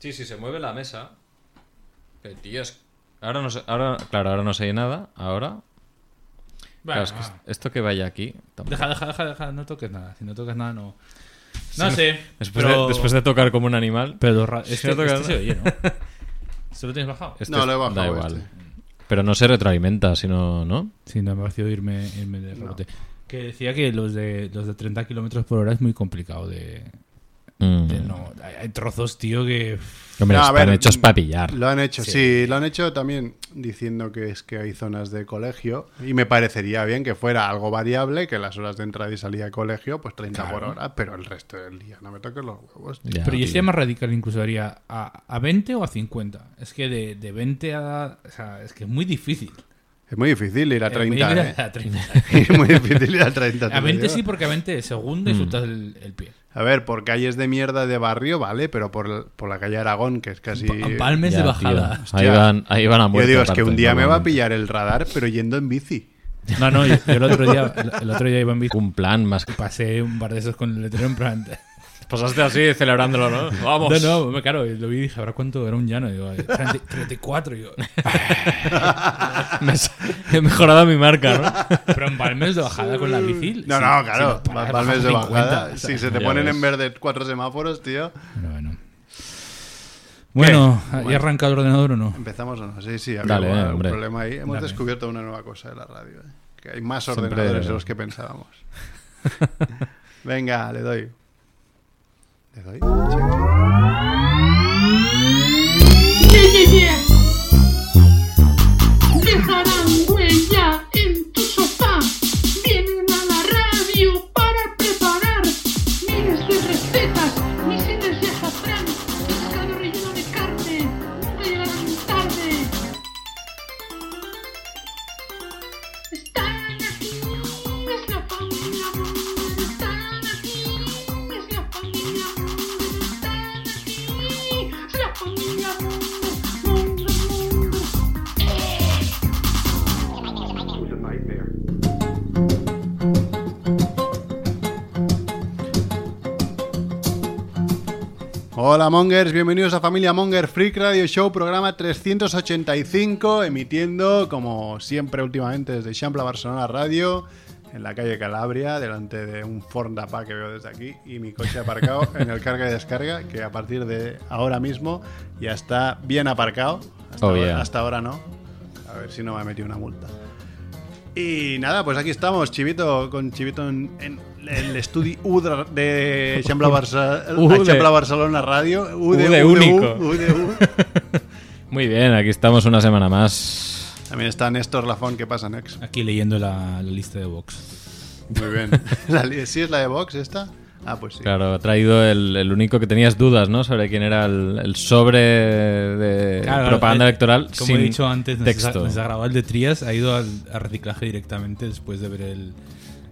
Sí, sí, se mueve la mesa. Pero, tío, es- Ahora no sé, ahora, claro, ahora no sé nada. Ahora. Bueno, Claro, es que va. esto que vaya aquí. tampoco. Deja, deja, deja, deja, no toques nada. Si no toques nada, no. No sé. Después, pero, de, después de tocar como un animal. Pero los ra- Si este, no tocas este se oye, ¿no? ¿Se lo tienes bajado? este No, lo he bajado Da igual. este. Pero no se retroalimenta, sino, ¿no? Sí, no me ha parecido irme, irme de rebote. Que decía que los de los de 30 kilómetros por hora es muy complicado de. Mm. no, hay, hay trozos, tío, que. Hombre, No, a están ver, hechos para pillar. Lo han hecho, Sí. sí. lo han hecho también diciendo que es que hay zonas de colegio y me parecería bien que fuera algo variable, que las horas de entrada y salida de colegio, pues 30 por Claro. hora, pero el resto del día no me toques los huevos. tío. Ya, Pero yo sería más radical, incluso haría a, a 20 o a 50. Es que de, de 20 a. O sea, es que es muy difícil. Es muy difícil ir a Eh, muy 30. difícil ¿eh? a 30. Es muy difícil ir a 30. te A lo 20 digo. sí, porque a 20 segundo y sueltas el, el pie. A ver, por calles de mierda de barrio, vale, pero por, por la calle Aragón, que es casi... Pa- Palmes Ya, de bajada. Ahí van, ahí van a Yo muerte. digo, es que un día me va a pillar el radar, pero yendo en bici. No, no, yo, yo el otro día, el, el otro día iba en bici. Un plan más. Pasé un par de esos con el letrero en plan. Pasaste así celebrándolo, ¿no? Vamos. No, no, claro, lo vi y dije, ¿ahora cuánto era un llano? Y digo, 30 34. Y yo, Me- he mejorado mi marca, ¿no? pero en Palmes de bajada con la bici. No, sí, no, claro, no, Valmes de 50, bajada. Si se te ponen ves. en verde cuatro semáforos, tío. Pero bueno. Bueno, ¿ya ha arrancado el ordenador o no? ¿Empezamos o no? Sí, sí, había Dale, algún hombre. problema ahí. Hemos Dale. descubierto una nueva cosa de la radio. eh, Que hay más Siempre- ordenadores de los que pensábamos. Venga, le doy. ¿Le Mongers, bienvenidos a Familia Monger Freak Radio Show, programa 385, emitiendo como siempre últimamente desde Champla Barcelona Radio, en la calle Calabria, delante de un Ford Dapa que veo desde aquí y mi coche aparcado en el carga y descarga, que a partir de ahora mismo ya está bien aparcado. Hasta, Oh, ahora, yeah. hasta ahora no. A ver si no me ha metido una multa. Y nada, pues aquí estamos, Chivito, con Chivito en, en el estudio U de- de Champla, Barça, Champla Barcelona Radio. U U de único. U, de U. Muy bien, aquí estamos una semana más. También está Néstor Lafón, ¿qué pasa, Nex? Aquí leyendo la, la lista de Vox. Muy bien. La ¿Sí es la de Vox esta? Ah, pues sí. Claro, ha traído el, el único que tenías dudas, ¿no? Sobre quién era el, el sobre de Claro, propaganda eh, electoral Como sin he dicho antes, nos ha- texto. nos ha grabado el de Trías, ha ido al, a reciclaje directamente después de ver el,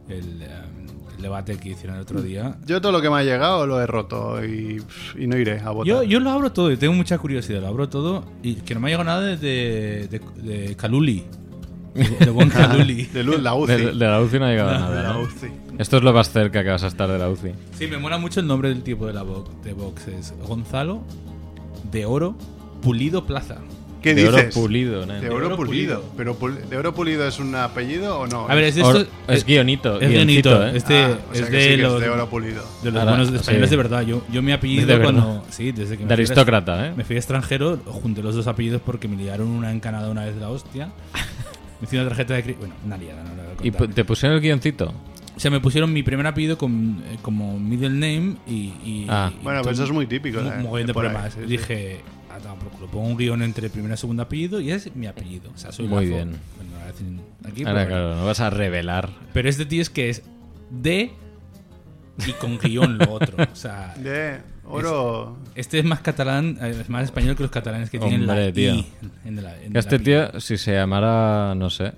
el, eh, el debate que hicieron el otro día. Yo todo lo que me ha llegado lo he roto y, y no iré a votar. Yo, yo lo abro todo, y tengo mucha curiosidad, lo abro todo y que no me ha llegado nada de, de, de Caluli. De buen Caluli. De luz, la UCI. De, de la UCI no ha llegado de nada, la ¿no? UCI. Esto es lo más cerca que vas a estar de la UCI. Sí, me mola mucho el nombre del tipo de la Vox, de. Es Gonzalo de Oro Pulido Plaza. ¿Qué de dices? oro pulido, ¿no? De oro pulido. ¿Pero de oro pulido es un apellido o no? A ver, es de es guionito. Es guionito, ¿eh? este Ah, o sea es que de sí que los, es de oro pulido. de los buenos españoles sí. de verdad. Yo, yo mi apellido cuando. Sí, desde que me De fui aristócrata, ¿eh? Me fui extranjero, junté los dos apellidos porque me liaron una encanada una vez de la hostia. Me hice una tarjeta de. Bueno, una liada, no la voy a ¿Y te pusieron el guioncito? O sea, me pusieron mi primer apellido con, eh, como middle name y. y- Ah. y Bueno, pues eso es muy típico. un ¿eh? mogollón de por ahí, problemas. sí, sí. Por culo, pongo un guion entre primer y segundo apellido y es mi apellido. O sea, soy Muy Lazo. bien. Bueno, no voy a decir aquí, Ahora, pero, claro, no vas a revelar. pero este tío es que es D y con guion lo otro. O sea, De oro. este es más catalán, eh, es más español que los catalanes que tienen Hombre, la tío. I en la- en Este tío, si se llamara, no sé,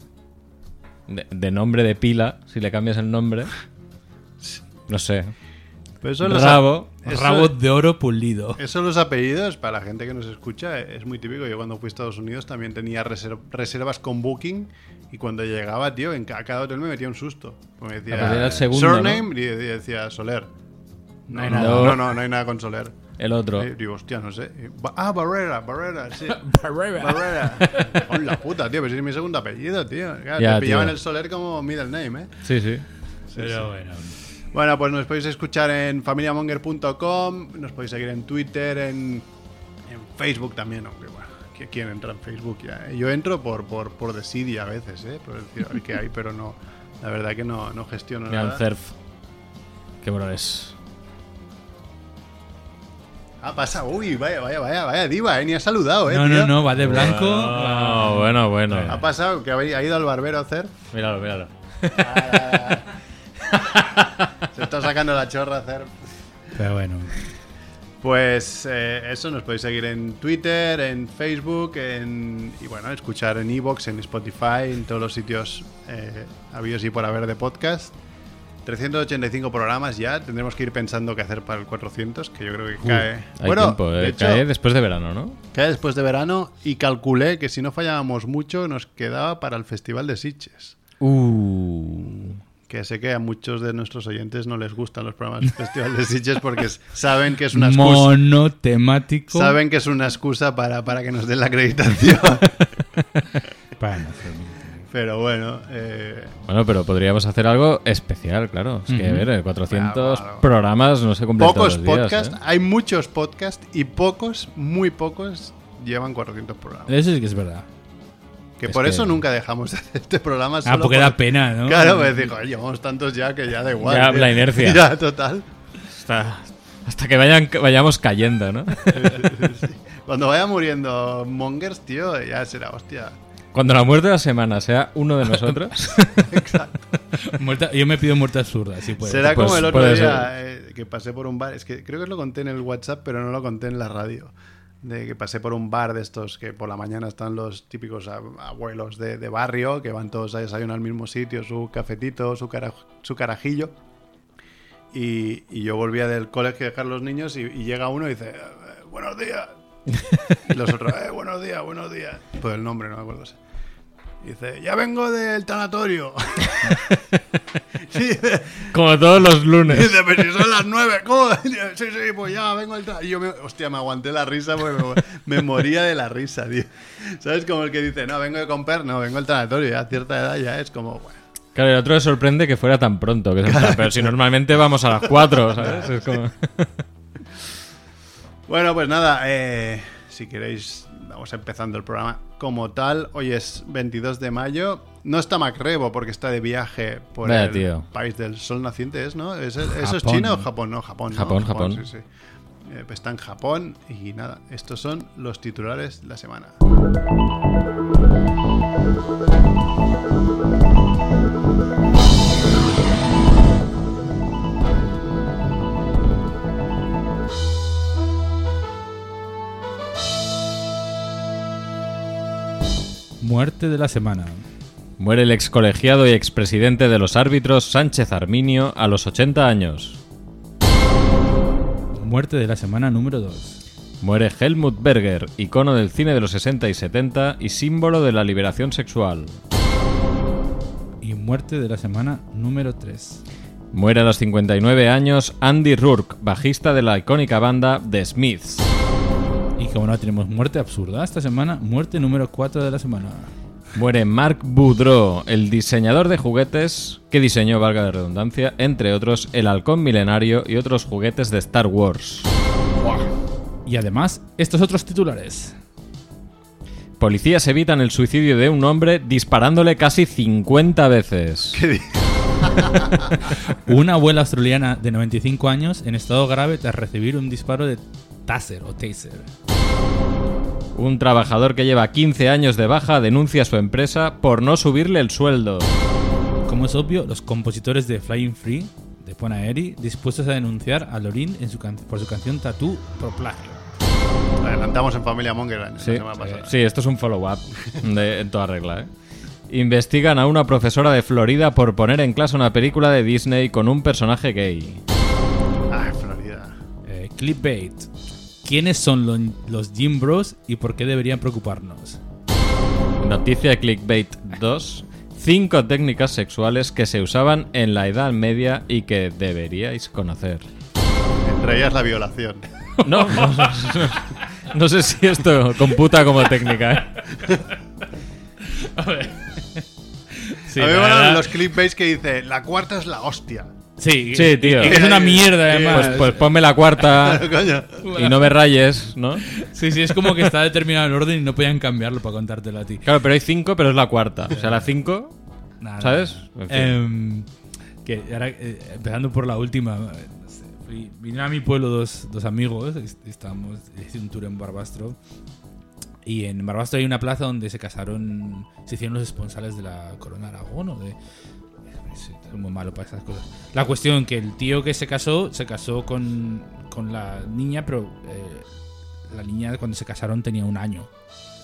de, de nombre de pila, si le cambias el nombre, no sé, Pero eso los Rabo, eso- Rabo de oro pulido. Eso los apellidos, para la gente que nos escucha, es muy típico. Yo cuando fui a Estados Unidos también tenía reser- reservas con Booking y cuando llegaba, tío, en ca- cada hotel me metía un susto. Me Ah, pues decía el segundo, surname y y decía Soler. No No. No, no, no hay nada con Soler. El otro. Eh, digo, hostia, no sé. Ah, Barrera, Barrera, sí. Barrera. Hola puta, tío, pero si es mi segundo apellido, tío. Claro, Ya, te pillaban el Soler como middle name, ¿eh? Sí, sí. Pero bueno. Bueno, pues nos podéis escuchar en familiamonger.com, nos podéis seguir en Twitter, en, en Facebook también, aunque bueno, que quién entra en Facebook ya. ¿eh? Yo entro por, por, por Decidia a veces, ¿eh? Por decir, a ver qué hay, pero no, la verdad que no, no gestiono Mira el nada. surf. Qué bueno es. Ah, pasa, uy, vaya, vaya, vaya, vaya diva, ¿eh? Ni ha saludado, ¿eh? No, tío? no, no, va de blanco. Ah, bueno, bueno. Ha pasado que ha ha ido al barbero a hacer. Míralo, míralo. Se está sacando la chorra hacer. Pero bueno. Pues eh, eso, nos podéis seguir en Twitter, en Facebook, en, y bueno, escuchar en Evox, en Spotify, en todos los sitios eh, habidos y por haber de podcast. 385 programas ya, tendremos que ir pensando qué hacer para el 400, que yo creo que cae. Bueno, tiempo, eh. de hecho, Cae después de verano, ¿no? cae después de verano y calculé que si no fallábamos mucho nos quedaba para el Festival de Sitges. Uh. Que sé que a muchos de nuestros oyentes no les gustan los programas del Festival de Sitges porque saben que es una excusa. Monotemático. Saben que es una excusa para, para que nos den la acreditación. Bueno, pero- Pero bueno, eh, Bueno, pero podríamos hacer algo especial, claro. Es que, a ver, eh, 400 Claro, claro. programas no se cumplen pocos todos los días. podcasts, ¿eh? hay muchos podcasts y pocos, muy pocos, llevan 400 programas. Eso sí que es verdad. Que es por que- eso nunca dejamos de hacer este programa. Ah, solo porque por- da pena, ¿no? Claro, pues digo, "Oye, llevamos tantos ya que ya da igual. Ya, tío". la inercia. ya, total. Hasta, hasta que vayan, vayamos cayendo, ¿no? Cuando vaya muriendo Mongers, tío, ya será, hostia. Cuando la muerte de la semana sea uno de nosotros. Muerta- yo me pido muerte absurda, sí puede. Será Pues como el otro día eh, que pasé por un bar. Es que creo que lo conté en el WhatsApp, pero no lo conté en la radio. De que pasé por un bar de estos que por la mañana están los típicos abuelos de, de barrio que van todos a desayunar al mismo sitio, su cafetito, su, cara- su carajillo. Y, y yo volvía del colegio a dejar los niños y, y llega uno y dice: "Eh, Buenos días. Y los otros: "Eh, Buenos días, buenos días. Pues el nombre, no me acuerdo. Dice: Ya vengo del tanatorio. Sí, Como todos los lunes. Dice, pero si son las nueve, ¿cómo? Sí, sí, pues ya vengo el tra-". Y yo me, hostia, me aguanté la risa porque me, me moría de la risa, tío. ¿Sabes? Como el que dice, no, vengo de comprar, no, vengo al tanatorio, ya a cierta edad ya es como, bueno. Claro, el otro le sorprende que fuera tan pronto. Que pero si normalmente vamos a las 4, ¿sabes? Es como... Bueno, pues nada, eh, si queréis, vamos empezando el programa como tal. Hoy es 22 de mayo. No está Macrebo porque está de viaje por Vaya, el tío. país del sol naciente, ¿es, no? ¿Es, ¿Eso es Japón. China o Japón? No, Japón. ¿no? Japón, Japón. Sí, sí. Eh, pues está en Japón y nada, estos son los titulares de la semana. Muerte de la semana. Muere el ex colegiado y expresidente de los árbitros Sánchez Arminio a los 80 años. Muerte de la semana número 2. Muere Helmut Berger, icono del cine de los 60 y 70 y símbolo de la liberación sexual. Y muerte de la semana número 3. Muere a los 59 años Andy Rourke, bajista de la icónica banda The Smiths. Como no tenemos muerte absurda esta semana, muerte número 4 de la semana. Muere Marc Boudreau, el diseñador de juguetes que diseñó, valga de redundancia, entre otros, el halcón milenario y otros juguetes de Star Wars. Y además, estos otros titulares. Policías evitan el suicidio de un hombre disparándole casi 50 veces. Una abuela australiana de 95 años en estado grave tras recibir un disparo de taser o taser. Un trabajador que lleva 15 años de baja denuncia a su empresa por no subirle el sueldo. Como es obvio, los compositores de Flying Free, de Ponaeri, dispuestos a denunciar a Lorin en su can- por su canción Tattoo por plagio. Adelantamos en Familia Monger la Sí, semana pasada. sí, esto es un follow-up de- en toda regla. ¿eh? Investigan a una profesora de Florida por poner en clase una película de Disney con un personaje gay. Ay, Florida. Eh, clickbait. ¿Quiénes son lo- los Jim Bros y por qué deberían preocuparnos? Noticia Clickbait 2. Cinco técnicas sexuales que se usaban en la Edad Media y que deberíais conocer. traías la violación. No, no, no, no- no sé si esto computa como técnica. ¿eh? Sí, a mí me los clickbaits que dice, la cuarta es la hostia. Sí, Sí, tío. es una mierda, además. Pues, pues ponme la cuarta Coño. y no me rayes, ¿no? Sí, sí, es como que está determinado el orden y no podían cambiarlo para contártelo a ti. Claro, pero hay cinco, pero es la cuarta. O sea, la cinco, Nada, ¿sabes? nada. En fin. Em, que ahora, eh, empezando por la última, no sé, fui- vinieron a mi pueblo dos, dos amigos, est- estábamos, hice un tour en Barbastro. Y en Barbastro hay una plaza donde se casaron, se hicieron los esponsales de la Corona de Aragón o de... Soy muy malo para esas cosas. La cuestión que el tío que se casó, se casó con, con la niña, pero eh, la niña cuando se casaron tenía un año.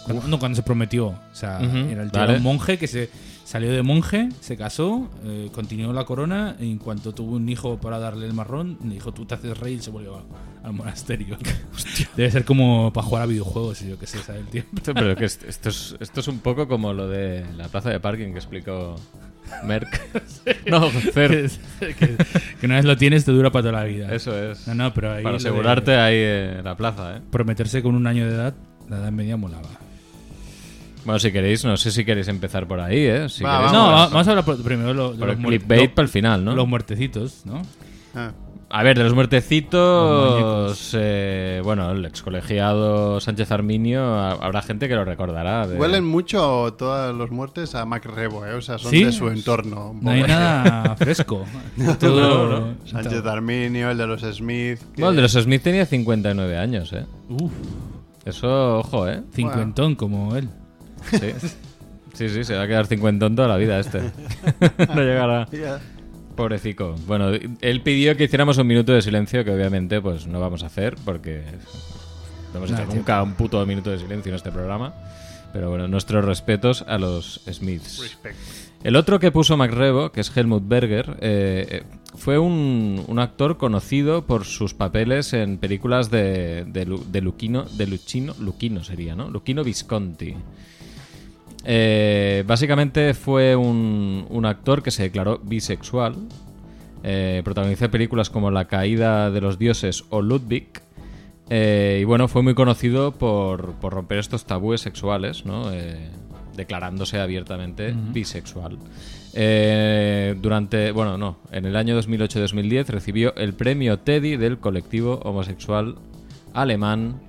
Cuando, no, cuando se prometió. O sea, Ujú, era el tío vale. un monje que se salió de monje, se casó, eh, continuó la corona y en cuanto tuvo un hijo para darle el marrón, le dijo tú te haces rey y se volvió a- al monasterio. Debe ser como para jugar a videojuegos y yo qué sé, ¿sabes? El pero que est- esto es, esto es un poco como lo de la plaza de parking que explicó Merck. No, que, que una vez lo tienes te dura para toda la vida. Eso es. No, no, pero ahí Para de asegurarte ahí en la plaza, ¿eh? Prometerse con un año de edad, la edad media molaba. Bueno, si queréis, no sé si queréis empezar por ahí, ¿eh? Si Va, queréis, no, vamos. va- vamos a hablar por- primero lo- de por los el clickbait para el final, ¿no? Los muertecitos, ¿no? Ah. A ver, de los muertecitos, eh, bueno, el excolegiado Sánchez Arminio, ha- habrá gente que lo recordará. de- Huelen mucho todas los muertes a Mac Rebo, ¿eh? O sea, son ¿Sí? de su entorno. No hay nada fresco. Todo. Sánchez Arminio, el de los Smith. que- Bueno, el de los Smith tenía 59 años, ¿eh? Uf, Eso, ojo, ¿eh? cincuentón como él. Sí. Sí, sí, se va a quedar cincuentón toda la vida este. no llegará. Pobrecico. Bueno, él pidió que hiciéramos un minuto de silencio, que obviamente pues no vamos a hacer porque no hemos hecho nunca un puto minuto de silencio en este programa. Pero bueno, nuestros respetos a los Smiths. Respect. El otro que puso MacRebo, que es Helmut Berger, eh, eh, fue un, un actor conocido por sus papeles en películas de, de, de Luchino, de Luchino, Luchino sería, ¿no? Luchino Visconti. Eh, básicamente fue un, un actor que se declaró bisexual. Eh, protagonizó películas como La caída de los dioses o Ludwig. Eh, y bueno, fue muy conocido por, por romper estos tabúes sexuales, ¿no? Declarándose abiertamente bisexual. Durante, bueno, no, en el año 2008-2010 recibió el premio Teddy del colectivo homosexual alemán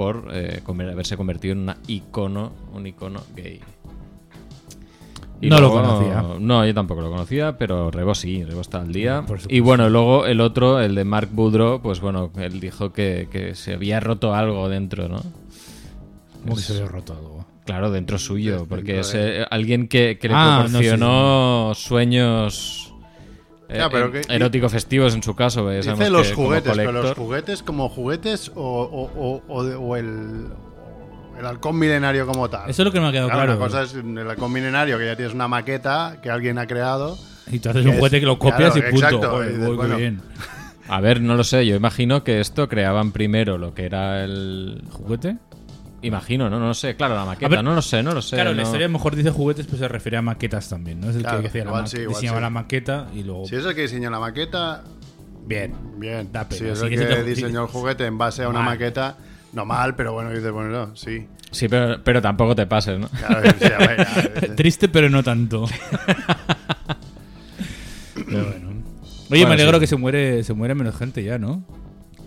por eh, haberse convertido en una icono, un icono gay. No lo conocía. No, yo tampoco lo conocía, pero Rebo sí, Rebo está al día. Y bueno, luego el otro, el de Mark Boudreau, pues bueno, él dijo que, que se había roto algo dentro, ¿no? Que se había roto algo. Claro, dentro suyo, Dentro porque de- es eh, alguien que, que le Ah, no, sí, proporcionó sueños Ya, pero eh, que- erótico festivos en su caso. eh, Dice los que juguetes, pero los juguetes como juguetes o, o- o- o de- o el, el halcón milenario como tal. Eso es lo que me ha quedado claro. Una cosa es el halcón milenario, que ya tienes una maqueta que alguien ha creado. Y tú haces un es- juguete que lo copias claro, y punto. exacto, Joder, y dices, uy, qué bueno. bien. A ver, no lo sé, yo imagino que esto creaban primero lo que era el... ¿Juguete? Imagino, no, no lo sé, claro, la maqueta, ver, no lo sé, no lo sé. claro, la no- historia a lo mejor dice juguetes, pues se refiere a maquetas también, ¿no? Es el Claro, que decía la igual ma- sí, igual diseñaba sí. la maqueta y luego... Si es el que diseñó la maqueta, Bien. bien. Da pena, si es el que diseñó el juguete en base a una Mal. maqueta, no mal, pero bueno, dices, bueno, no, sí. Sí, pero, pero tampoco te pases, ¿no? Claro, sí, a ver, Triste, pero no tanto. Pero bueno. Oye, Bueno, me alegro sí. que se muere, se muere menos gente ya, ¿no?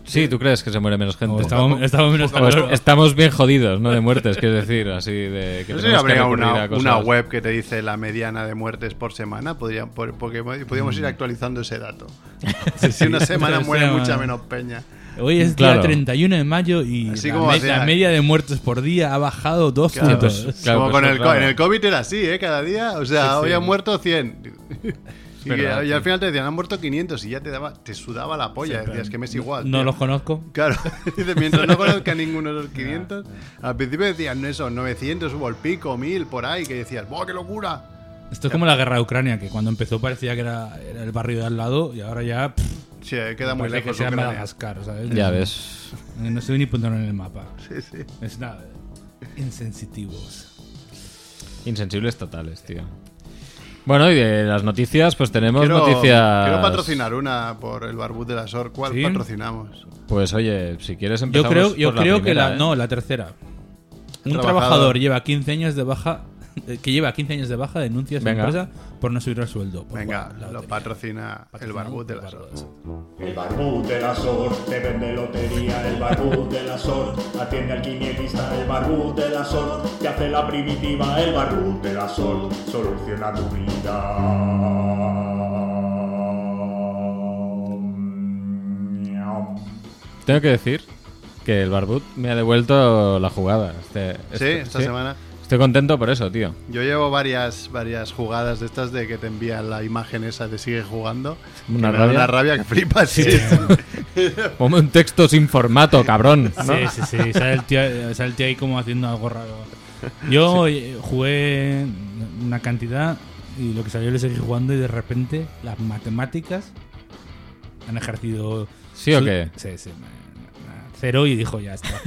Sí, ¿tú crees que se muere menos gente? Estamos, estamos menos estamos bien jodidos, ¿no? De muertes, quiero decir, así de que No sé si que habría una, una web que te dice la mediana de muertes por semana, podría, por- porque podríamos Mm. ir actualizando ese dato. si una semana muere semana. mucha menos peña. Hoy es Claro. día 31 de mayo y Así la, como me- la media de muertos por día ha bajado dos Claro, puntos. pues, Claro, Como pues con el, en el COVID era así, ¿eh? Cada día. O sea, Sí, hoy sí. han muerto 100. Y, que- verdad, y sí. al final te decían, han muerto 500 y ya te daba te sudaba la polla. Sí, Decías que me es igual. No tío. los conozco. Claro, mientras no conozca ninguno de los 500. Al principio decían eso, 900 hubo el pico, 1000 por ahí, que decías, ¡buah, qué locura! Esto es como la guerra de Ucrania, que cuando empezó parecía que era, era el barrio de al lado y ahora ya pff, Sí, queda muy que lejos. Ucrania. Madagascar, ¿sabes? Ya No- ves. No estoy ni poniendo en el mapa. Sí, sí. Es nada. Insensitivos. Insensibles totales, tío. Bueno, y de las noticias, pues tenemos Quiero, noticias. quiero patrocinar una por el barbud de la SOR. ¿Cuál ¿Sí? patrocinamos? Pues oye, si quieres Yo empezamos creo, yo por la creo que primera, la. ¿eh? No, la tercera. Un Trabajador. trabajador lleva 15 años de baja. Que lleva 15 años de baja, denuncia a su Venga. empresa por no subir el sueldo. por Venga, jugar a la lo lotería. patrocina el Patrocinado barbud de por la SOR. Barbud. El barbud de la SOR te vende lotería, el barbud de la SOR atiende al quinielista, el barbud de la SOR te hace la primitiva, el barbud de la SOR soluciona tu vida. Tengo que decir que el Barbut me ha devuelto la jugada. Este, Sí, este- esta sí. semana. Estoy contento por eso, tío. Yo llevo varias, varias jugadas de estas de que te envían la imagen esa de sigue jugando. Una que me da rabia. Una rabia que flipas. Sí. Ponme un texto sin formato, cabrón. ¿no? Sí, sí, sí. Sale el, tío, sale el tío ahí como haciendo algo raro. Yo eh, jugué una cantidad y lo que salió le seguí jugando y de repente las matemáticas han ejercido... ¿Sí o qué? Sí, sí. Cero y dijo ya está.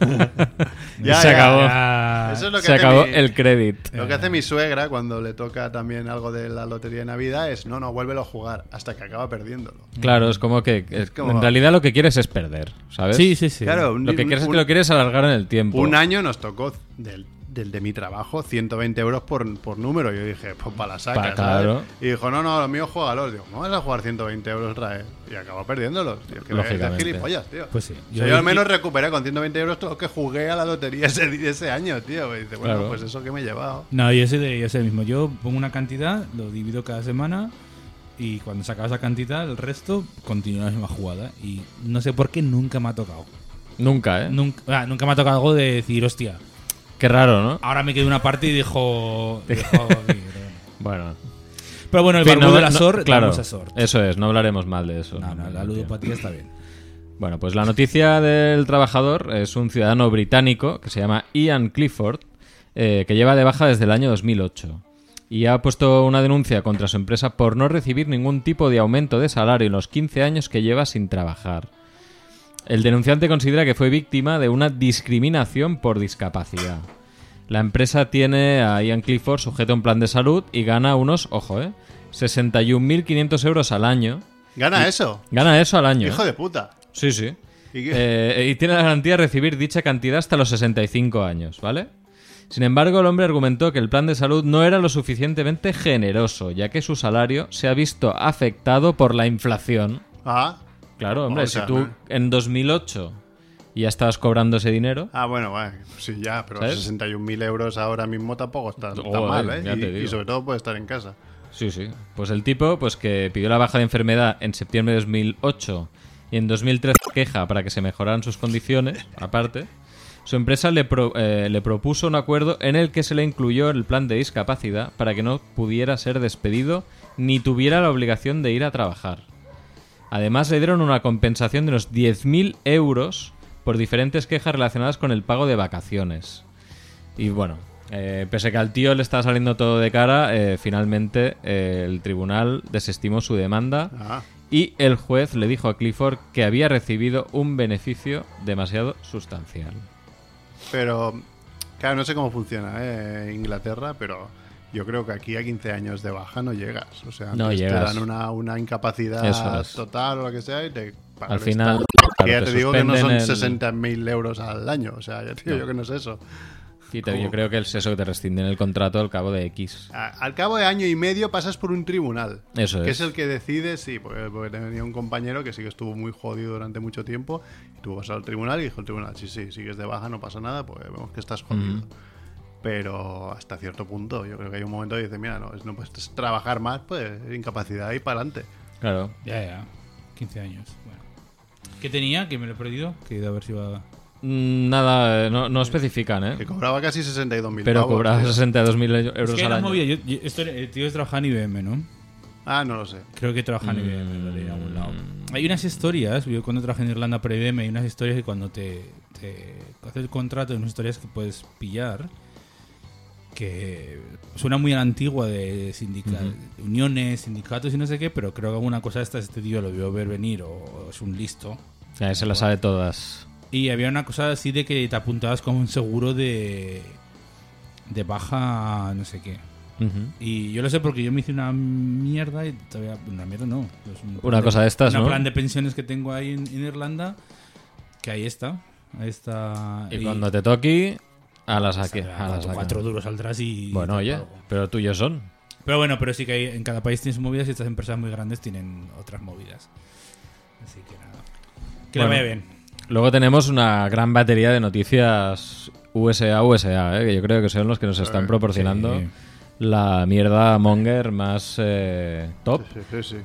Ya, Se ya, acabó. Ya- Eso es lo que Se hace acabó mi- el crédito. Lo que hace mi suegra cuando le toca también algo de la lotería de Navidad es no, no, vuélvelo a jugar hasta que acaba perdiéndolo. Claro, es como que es- como- en realidad lo que quieres es perder, ¿sabes? Sí, sí, sí. Claro, un- Lo que quieres es que lo quieres alargar en el tiempo. Un año nos tocó del, del de mi trabajo 120 euros por, por número. Yo dije, pues para la saca, claro. Y dijo, no, no, lo mío juégalos. Digo, ¿cómo vas a jugar 120 euros otra vez? Y acabó perdiéndolos. Tío, que Lógicamente. es gilipollas, tío. Pues sí. O sea, yo, al menos recuperé con 120 euros todo lo que jugué a la lotería ese, ese año, tío. Y dice, bueno, Claro. pues eso que me he llevado. No, yo sé, de, yo sé mismo. Yo pongo una cantidad, lo divido cada semana y cuando se acaba esa cantidad, el resto continúa la misma jugada. Y no sé por qué nunca me ha tocado. Nunca, ¿eh? Nunca, ah, nunca me ha tocado algo de decir, hostia, Qué raro, ¿no? ahora me quedé una parte y dijo... Bueno. pero bueno, el no- de la no- SOR, claro, vamos a SOR. eso es, no hablaremos mal de eso. No, no, la ludopatía está bien. Bueno, pues la noticia del trabajador es un ciudadano británico que se llama Ian Clifford, eh, que lleva de baja desde el año 2008. Y ha puesto una denuncia contra su empresa por no recibir ningún tipo de aumento de salario en los 15 años que lleva sin trabajar. El denunciante considera que fue víctima de una discriminación por discapacidad. La empresa tiene a Ian Clifford sujeto a un plan de salud y gana unos, ojo, eh, 61.500 euros al año. Gana eso. Gana eso al año. Hijo ¿eh? de puta. Sí, sí. Eh, y tiene la garantía de recibir dicha cantidad hasta los 65 años, ¿vale? Sin embargo, el hombre argumentó que el plan de salud no era lo suficientemente generoso, ya que su salario se ha visto afectado por la inflación. Ah, Claro, hombre, O sea, si tú en 2008 ya estabas cobrando ese dinero, ah, bueno, bueno, sí, ya, pero ¿Sabes? 61.000 euros ahora mismo tampoco está, mal, ¿eh? Y- Y, sobre todo puede estar en casa. Sí, sí. Pues el tipo, pues que pidió la baja de enfermedad en septiembre de 2008 y en 2013 queja para que se mejoraran sus condiciones, aparte, su empresa le, pro- eh, le propuso un acuerdo en el que se le incluyó el plan de discapacidad para que no pudiera ser despedido ni tuviera la obligación de ir a trabajar. Además, le dieron una compensación de unos 10.000 euros por diferentes quejas relacionadas con el pago de vacaciones. Y bueno, eh, pese a que al tío le estaba saliendo todo de cara, eh, finalmente eh, el tribunal desestimó su demanda Ah, y el juez le dijo a Clifford que había recibido un beneficio demasiado sustancial. pero, claro, no sé cómo funciona ¿eh? Inglaterra, pero yo creo que aquí a 15 años de baja no llegas. O sea, No te dan una, una incapacidad es. total o lo que sea y te Al final, claro, ya te te digo que no son el- 60.000 euros al año. O sea, ya te digo yo que no es eso. Y te- yo creo que es eso que te rescinden el contrato al cabo de X. A- Al cabo de año y medio pasas por un tribunal. Eso que es. es el que decide, sí, porque, porque tenía un compañero que sí que estuvo muy jodido durante mucho tiempo. Y tuvo que pasar al tribunal y dijo el tribunal, sí, sí, sigues de baja, no pasa nada, pues vemos que estás jodido. Pero hasta cierto punto, yo creo que hay un momento que dice, mira, no, no puedes trabajar más, pues incapacidad y para adelante. Claro. Ya, ya. 15 años. Bueno. ¿Qué tenía? Que me lo he perdido. Que a ver si va... Mm, Nada, eh, no, no especifican, Que ¿eh? cobraba casi 62.000 Pero pavos, cobraba tío. 62.000 Es euros que hay al año. movida. Yo, yo- esto, el tío trabaja en IBM, ¿no? Ah, no lo sé. Creo que trabaja en IBM, en algún lado. Hay unas historias, yo cuando trabajé en Irlanda para IBM, hay unas historias que cuando te, te haces el contrato, hay unas historias que puedes pillar que suena muy a la antigua de sindica- uniones, sindicatos y no sé qué, pero creo que alguna cosa de esta este tío lo vio ver venir o es un listo. Ya, se las sabe todas. Y había una cosa así de que te apuntabas como un seguro de de baja no sé qué. Y yo lo sé porque yo me hice una mierda y todavía. Una mierda no. es un plan Una cosa de estas, un ¿no? plan de pensiones que tengo ahí en, en Irlanda. Que ahí está. Ahí está. Y cuando te toque, a las aquí. saldrá A las cuatro, cuatro duros saldrás y. Bueno, oye, algo. pero tuyos son. Pero bueno, pero sí que hay- en cada país tienes movidas y estas empresas muy grandes tienen otras movidas. Así que nada. Que Bueno. vaya bien. Luego tenemos una gran batería de noticias USA, USA, ¿eh? que yo creo que son los que nos están proporcionando sí. la mierda monger más eh, top. Sí, sí, sí.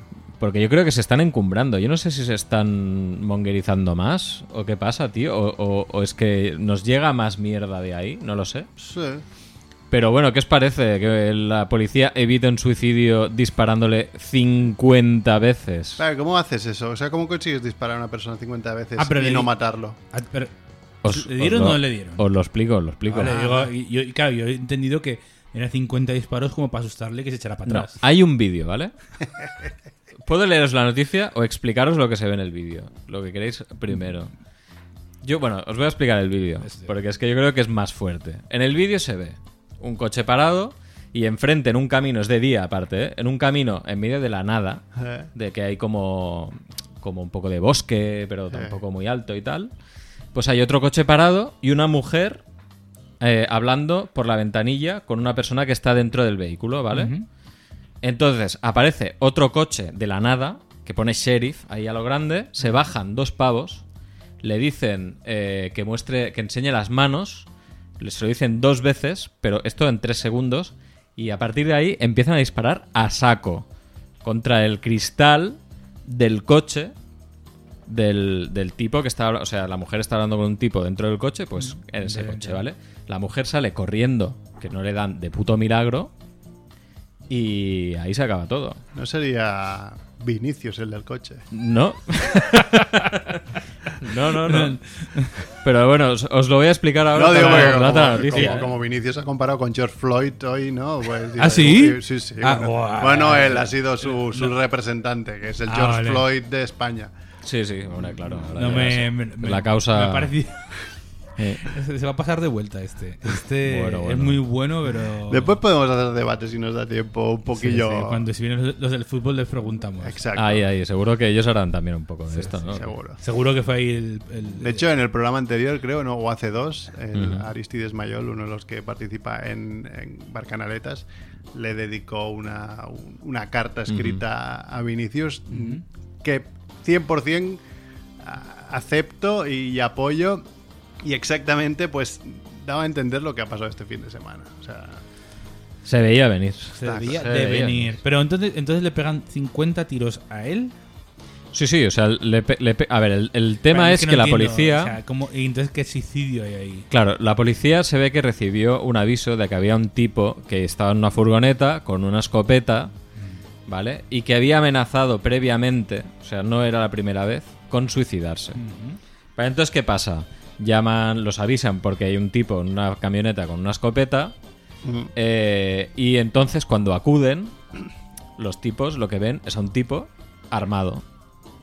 Porque yo creo que se están encumbrando. Yo no sé si se están mongerizando más o qué pasa, tío. O, o- o es que nos llega más mierda de ahí, no lo sé. Sí. Pero bueno, ¿qué os parece? Que la policía evite un suicidio disparándole 50 veces. Claro, ¿cómo haces eso? O sea, ¿cómo consigues disparar a una persona 50 veces Ah, pero y no matarlo? Ah, pero- Os- ¿Le dieron o no le dieron? Os lo explico, os lo explico. Vale, digo, y yo, claro, yo he entendido que eran 50 disparos como para asustarle que se echara para No, atrás. hay un vídeo, ¿vale? Puedo leeros la noticia o explicaros lo que se ve en el vídeo. Lo que queréis primero. Yo, bueno, os voy a explicar el vídeo. Este. Porque es que yo creo que es más fuerte. En el vídeo se ve un coche parado y enfrente en un camino, es de día aparte, ¿eh? en un camino en medio de la nada, Eh. de que hay como, como un poco de bosque, pero tampoco muy alto y tal. Pues hay otro coche parado y una mujer eh, hablando por la ventanilla con una persona que está dentro del vehículo, ¿vale? Entonces aparece otro coche de la nada que pone sheriff ahí a lo grande. Se bajan dos pavos, le dicen eh, que muestre, que enseñe las manos. Les lo dicen dos veces, pero esto en tres segundos. Y a partir de ahí empiezan a disparar a saco contra el cristal del coche del, del tipo que está, o sea, la mujer está hablando con un tipo dentro del coche, pues en ese coche. ¿vale? La mujer sale corriendo, que no le dan de puto milagro, y ahí se acaba todo. No sería Vinicius el del coche. No. no, no, no. Pero bueno, os, os lo voy a explicar ahora. No digo para porque la como, noticia, como- ¿eh? como Vinicius ha comparado con George Floyd hoy, ¿no? Pues, ¿Ah, sí? Sí, sí. Ah, bueno, él ha sido su, su representante, que es el Ah, George vale. Floyd de España. Sí, sí, bueno, claro. No me, me- me- la causa. me ha parecido- Eh, Se va a pasar de vuelta este. Este Bueno, es muy bueno, pero. Después podemos hacer debate si nos da tiempo, un poquillo. sí, Cuando si vienen los, del fútbol les preguntamos. Exacto. ahí, ahí, seguro que ellos harán también un poco de esto, ¿no? Seguro. Seguro que fue ahí el. el- De hecho, en el programa anterior, creo, ¿no? o hace dos, el. Aristides Mayol, uno de los que participa en, en Barcanaletas, le dedicó una, una carta escrita a Vinicius que 100% a- acepto y apoyo y exactamente pues daba a entender lo que ha pasado este fin de semana. O sea, Se veía venir. se Se de veía venir. Pero entonces, entonces le pegan 50 tiros a él. Sí, sí, o sea, le pe- le pe- a ver, el, el tema es que, no la entiendo, policía... o sea, ¿cómo- y entonces, ¿qué suicidio hay ahí? Claro, la policía se ve que recibió un aviso de que había un tipo que estaba en una furgoneta con una escopeta, ¿vale? Y que había amenazado previamente, o sea, no era la primera vez, con suicidarse. Vale, entonces, ¿qué pasa? Llaman, los avisan porque hay un tipo en una camioneta con una escopeta. eh, y entonces, cuando acuden, los tipos lo que ven es a un tipo armado.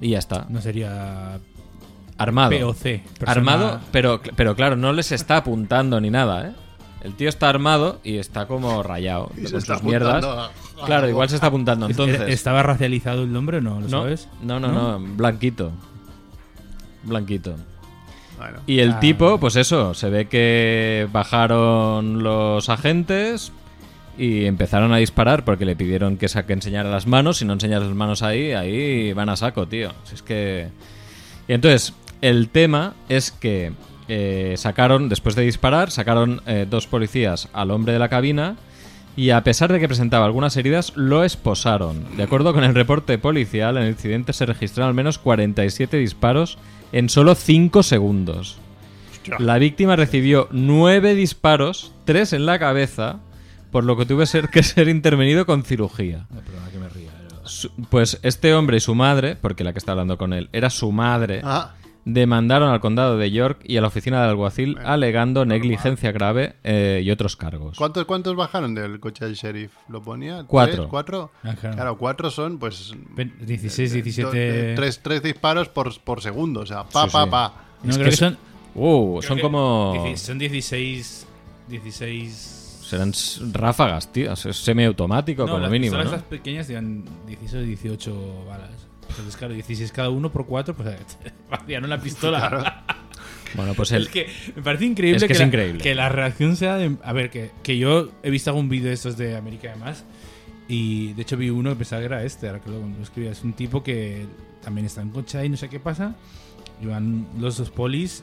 Y ya está. No sería Armado. POC. persona- Armado, pero, pero claro, no les está apuntando ni nada, ¿eh? El tío está armado y está como rayado y con se está sus mierdas. apuntando a- a Claro, algo. igual se está apuntando. ¿Es- Entonces, ¿Estaba racializado el nombre o no? ¿Lo no, sabes? no, no, no, blanquito. Blanquito. Bueno, Y el Ah. tipo, pues eso, se ve que bajaron los agentes y empezaron a disparar porque le pidieron que, que enseñara las manos. Si no enseñas las manos ahí, ahí van a saco, tío. Si es que... Y entonces, el tema es que eh, sacaron, después de disparar, sacaron eh, dos policías al hombre de la cabina y a pesar de que presentaba algunas heridas, lo esposaron. De acuerdo con el reporte policial, en el incidente se registraron al menos 47 disparos en solo 5 segundos. La víctima recibió 9 disparos, 3 en la cabeza, por lo que tuvo ser- que ser intervenido con cirugía. Pues este hombre y su madre, porque la que está hablando con él era su madre, Ah, demandaron al condado de York y a la oficina del alguacil alegando negligencia grave eh, y otros cargos. ¿cuántos, ¿Cuántos bajaron del coche del sheriff? ¿Lo ponía? Cuatro. ¿Tres? ¿Cuatro? Ah, claro. Claro, cuatro son pues... Ven- 16, do- 17. de- tres, tres disparos por, por segundo, o sea, pa, Sí, pa, sí. pa. No, Es creo que que son- son. Uh, creo son que como... Son 16. 16. serán ráfagas, tío. Es semiautomático, No, como las mínimo, ¿no? estas pequeñas llevan 16 o 18 balas. Entonces, claro, 16 cada uno por 4, pues vaciaron la pistola. Bueno, pues el, Es que me parece increíble, Es que es la, increíble. que la reacción sea de... A ver, que, que yo he visto algún vídeo de estos de América además y de hecho vi uno que pensaba que era este, ahora que lo, lo escribía. Es un tipo que también está en coche y no sé qué pasa. Y van los dos polis,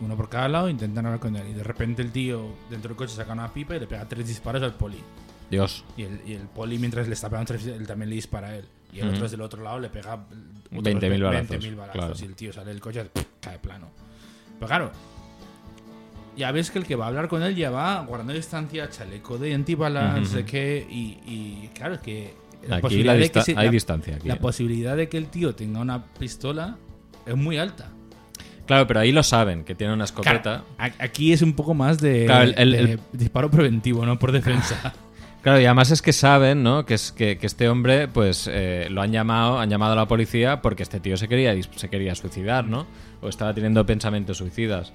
uno por cada lado, intentan hablar con él. Y de repente el tío dentro del coche saca una pipa y le pega tres disparos al poli. Dios. Y el, y el poli, mientras le está pegando tres, él también le dispara a él. Y el Ujú. otro desde el otro lado le pega otros 20.000 balazos, 20.000 balazos. claro. Y el tío sale del coche cae plano. Pero claro, ya ves que el que va a hablar con él ya va guardando distancia, chaleco de antibalas, no sé qué. Y, y claro, es que. Aquí la que dista- se- hay la- distancia. Aquí. La posibilidad de que el tío tenga una pistola es muy alta. Claro, pero ahí lo saben, que tiene una escopeta. aquí es un poco más de, Claro, el- el- de el- disparo preventivo, no por defensa. Claro, y además es que saben, ¿no? Que es que, que este hombre, pues, eh, lo han llamado, han llamado a la policía porque este tío se quería, se quería suicidar, ¿no? O estaba teniendo pensamientos suicidas.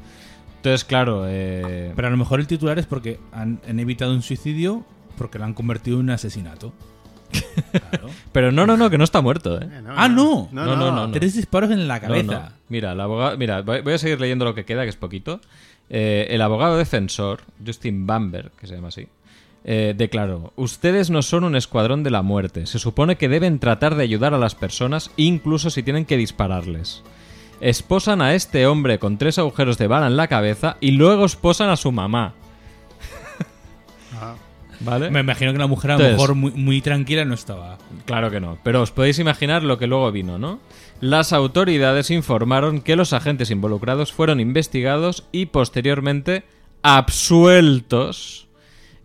Entonces, claro, eh, Pero a lo mejor el titular es porque han, han evitado un suicidio porque lo han convertido en un asesinato. Claro. pero no, no, no, que no está muerto, ¿eh? Eh, Ah, no. No, No, no, no, no. Tres disparos en la cabeza. no. Mira, el abogado, mira, voy voy a seguir leyendo lo que queda, que es poquito. Eh, el abogado defensor, Justin Bamberg, que se llama así, eh, declaró: Ustedes no son un escuadrón de la muerte. Se supone que deben tratar de ayudar a las personas, incluso si tienen que dispararles. Esposan a este hombre con tres agujeros de bala en la cabeza y luego esposan a su mamá. Ah, ¿Vale? Me imagino que la mujer a lo mejor muy, muy tranquila no estaba. Claro que no, pero os podéis imaginar lo que luego vino, ¿no? Las autoridades informaron que los agentes involucrados fueron investigados y posteriormente absueltos.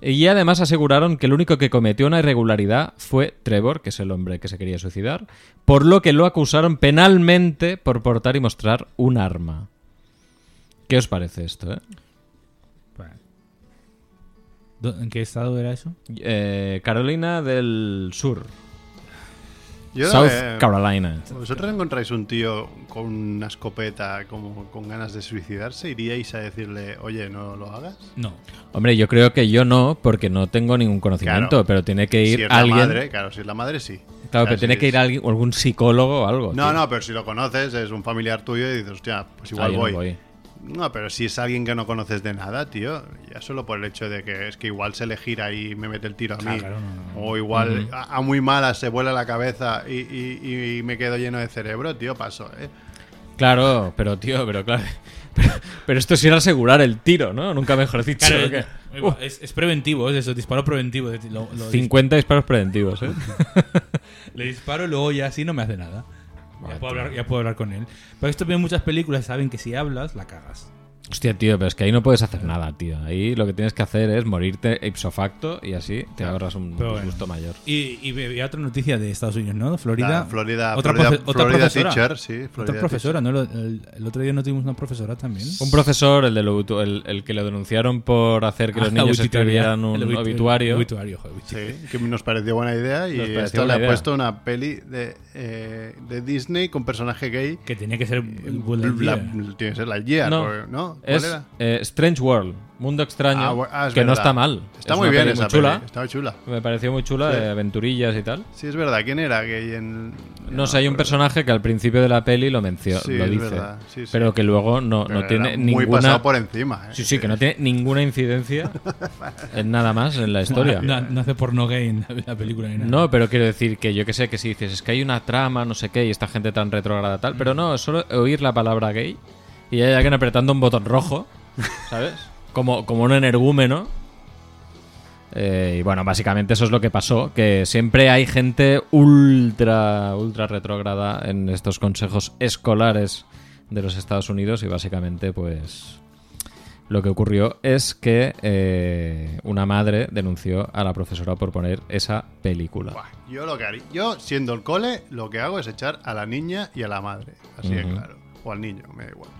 Y además aseguraron que el único que cometió una irregularidad fue Trevor, que es el hombre que se quería suicidar, por lo que lo acusaron penalmente por portar y mostrar un arma. ¿Qué os parece esto, eh? ¿Dó- ¿En qué estado era eso? Eh, Carolina del Sur. Yo, South eh, Carolina. ¿Vosotros encontráis un tío con una escopeta como con ganas de suicidarse? ¿Iríais a decirle, oye, no lo hagas? No. Hombre, yo creo que yo no, porque no tengo ningún conocimiento, Claro. pero tiene que ir si es alguien. la madre, claro, si es la madre, sí. Claro, Claro, pero tiene que ir alguien, algún psicólogo o algo. No, tío. no, pero si lo conoces, es un familiar tuyo y dices, hostia, pues igual Ah, yo no voy. No, pero si es alguien que no conoces de nada, tío, ya solo por el hecho de que es que igual se le gira y me mete el tiro a mí. Claro, no, no. O igual a, a muy malas se vuela la cabeza y, y- y me quedo lleno de cerebro, tío, paso, ¿eh? Claro, pero tío, pero claro. Pero, pero esto es ir a asegurar el tiro, ¿no? Nunca mejor dicho. Claro, que- es, es- es preventivo, es eso, disparo preventivo. lo- lo dis- 50 disparos preventivos, ¿eh? le disparo y luego ya así no me hace nada. Ya puedo, hablar, ya puedo hablar con él. Pero esto ven muchas películas, saben que si hablas, la cagas. Hostia, tío, pero es que ahí no puedes hacer nada, tío. Ahí lo que tienes que hacer es morirte ipso facto y así te ahorras un Pero bueno. gusto mayor. Y, y otra noticia de Estados Unidos, ¿no? Florida. La Florida, otra Florida, profe- otra Florida profesora. teacher, sí. Otra Florida profesora, ¿no? El, el otro día no tuvimos una profesora también. Un profesor, el, de lo- el, el que lo denunciaron por hacer que los Ah, niños escribieran un obituario. el obituario, joder. Sí, que nos pareció buena idea y esto le ha puesto una peli de, eh, de Disney con personaje gay. Que tenía que ser La- tiene que ser la Lightyear, No, porque- ¿no? ¿Cuál es era? eh, Strange World, Mundo Extraño, Ah, ah, es que no está mal. Está Es muy bien esa muy chula. peli, Está muy chula. Me pareció muy chula, Sí. de aventurillas y tal. Sí, es verdad. ¿Quién era gay en...? No sé, hay un personaje que al principio de la peli lo menciona, Sí, lo es dice, verdad, sí, sí. pero que luego no, no tiene muy ninguna... pasado por encima. ¿eh? Sí, sí, que no tiene ninguna incidencia en nada más en la historia. No, no hace porno gay en la- la película ni nada. No, pero quiero decir que yo que sé que si dices es que hay una trama, no sé qué, y esta gente tan retrógrada tal, pero no, es solo oír la palabra gay y hay alguien apretando un botón rojo, ¿sabes? Como, como un energúmeno. Eh, y bueno, básicamente eso es lo que pasó, que siempre hay gente ultra, ultra retrógrada en estos consejos escolares de los Estados Unidos y básicamente pues lo que ocurrió es que eh, una madre denunció a la profesora por poner esa película. Buah, yo lo que haría, yo siendo el cole, lo que hago es echar a la niña y a la madre, así de Ujú. claro, o al niño, me da igual.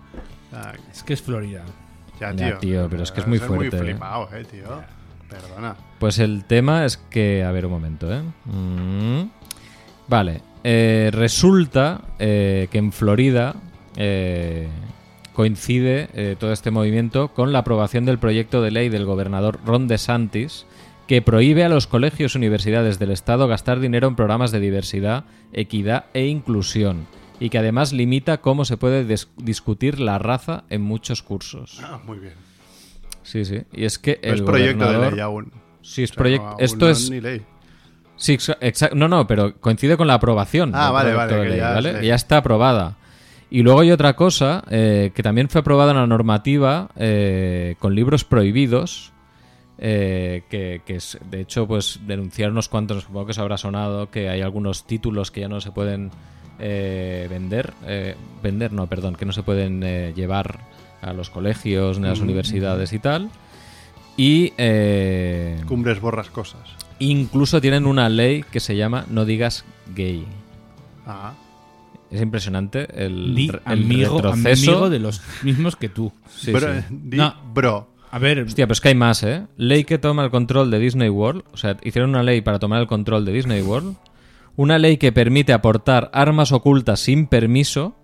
Es que es Florida. ya, Ya, tío. tío, pero es que es muy fuerte, muy eh. flipado, eh, tío. Perdona. Pues el tema es que, a ver un momento, ¿eh? Mm. Vale, eh, resulta eh, que en Florida eh, coincide eh, todo este movimiento con la aprobación del proyecto de ley del gobernador Ron DeSantis que prohíbe a los colegios y universidades del Estado gastar dinero en programas de diversidad, equidad e inclusión, y que además limita cómo se puede dis- discutir la raza en muchos cursos. Ah, muy bien. Sí, sí. Y es que No el es proyecto de ley aún. Sí, es O sea, proyecto. no, Esto no es. ni ley. Sí, exa- exa- no, no, pero coincide con la aprobación. Ah, vale, vale, de que ley, ya ya está aprobada. Y luego hay otra cosa eh, que también fue aprobada en la normativa eh, con libros prohibidos. eh, que, que es, de hecho, pues denunciar unos cuantos, supongo que os habrá sonado, que hay algunos títulos que ya no se pueden eh, vender. eh, vender, no, perdón, que no se pueden eh, llevar a los colegios ni a las universidades y tal. Y eh, Cumbres borras cosas. Incluso tienen una ley que se llama No digas gay. Ah, Es impresionante el, Di el amigo, retroceso. amigo de los mismos que tú. Sí, bro, sí. di No. bro. A ver, Hostia, pero es que hay más, ¿eh? Ley que toma el control de Disney World. O sea, hicieron una ley para tomar el control de Disney World. Una ley que permite aportar armas ocultas sin permiso.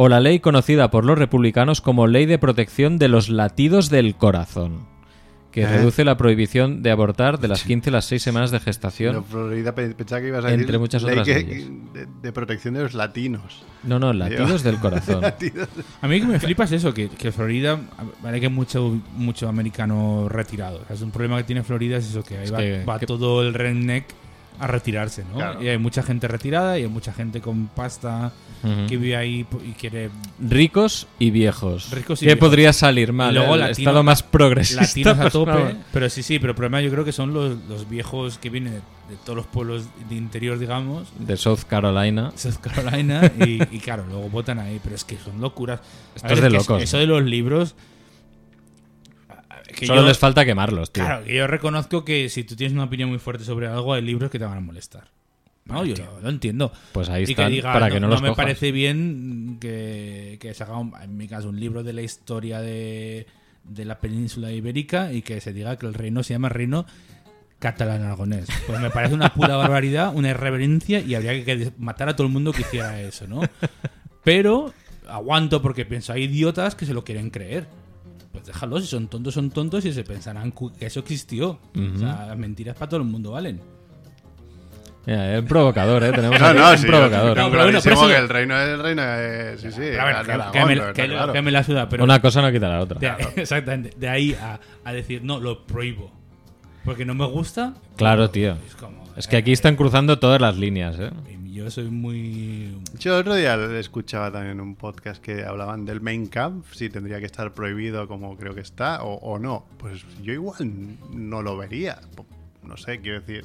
O la ley conocida por los republicanos como Ley de Protección de los Latidos del Corazón. Que ¿Eh? reduce la prohibición de abortar de las 15 a las 6 semanas de Pero gestación. Florida pe- pensaba que ibas a Entre decir muchas ley otras que- leyes. de, de protección de los latinos. No, no, latidos del corazón. A mí que me flipa es eso, que, que Florida, vale que hay mucho, mucho americano retirado. O sea, es un problema que tiene Florida es eso, que ahí Es va, que- va que- todo el redneck a retirarse, ¿no? Claro. Y hay mucha gente retirada y hay mucha gente con pasta que vive ahí y quiere Ricos y viejos. Ricos y ¿Qué viejos. podría salir mal? Y luego el latino- estado más progresista. latinos a tope. Pero sí, sí, pero el problema yo creo que son los, los viejos que vienen de, de todos los pueblos de interior, digamos, De South Carolina. South Carolina, y, y claro, luego votan ahí, pero es que son locuras. Esto es de locos. Eso de los libros. Que Solo yo- les falta quemarlos, tío. Claro, que yo reconozco que si tú tienes una opinión muy fuerte sobre algo, hay libros que te van a molestar. No, yo lo, lo entiendo. Pues ahí diga, para que no, los me cojas. parece bien que, que se haga, un- en mi caso, un libro de la historia de, de la península ibérica y que se diga que el reino se llama reino catalán-aragonés. Pues me parece una puta barbaridad, una irreverencia y habría que matar a todo el mundo que hiciera eso, ¿no? Pero aguanto porque pienso, hay idiotas que se lo quieren creer. Pues déjalos, si son tontos, son tontos y se pensarán que eso existió. O sea, las mentiras para todo el mundo valen. Mira, es un provocador, ¿eh? Tenemos No, no, un sí, provocador. No, pero bueno, pero eso- que el reino es el reino de... Sí, sí, Pero a ver, que, Aragón, que me, pero que- está claro. que me la suda, pero Una cosa no quita la otra. de- exactamente, de ahí a, a decir, no, lo prohíbo. Porque no me gusta. Claro, tío. Es como. Es que aquí están cruzando todas las líneas, ¿eh? Eh, Yo soy muy. Yo el otro día escuchaba también un podcast que hablaban del main camp, si tendría que estar prohibido como creo que está o, o no. Pues yo igual no lo vería. No sé, quiero decir.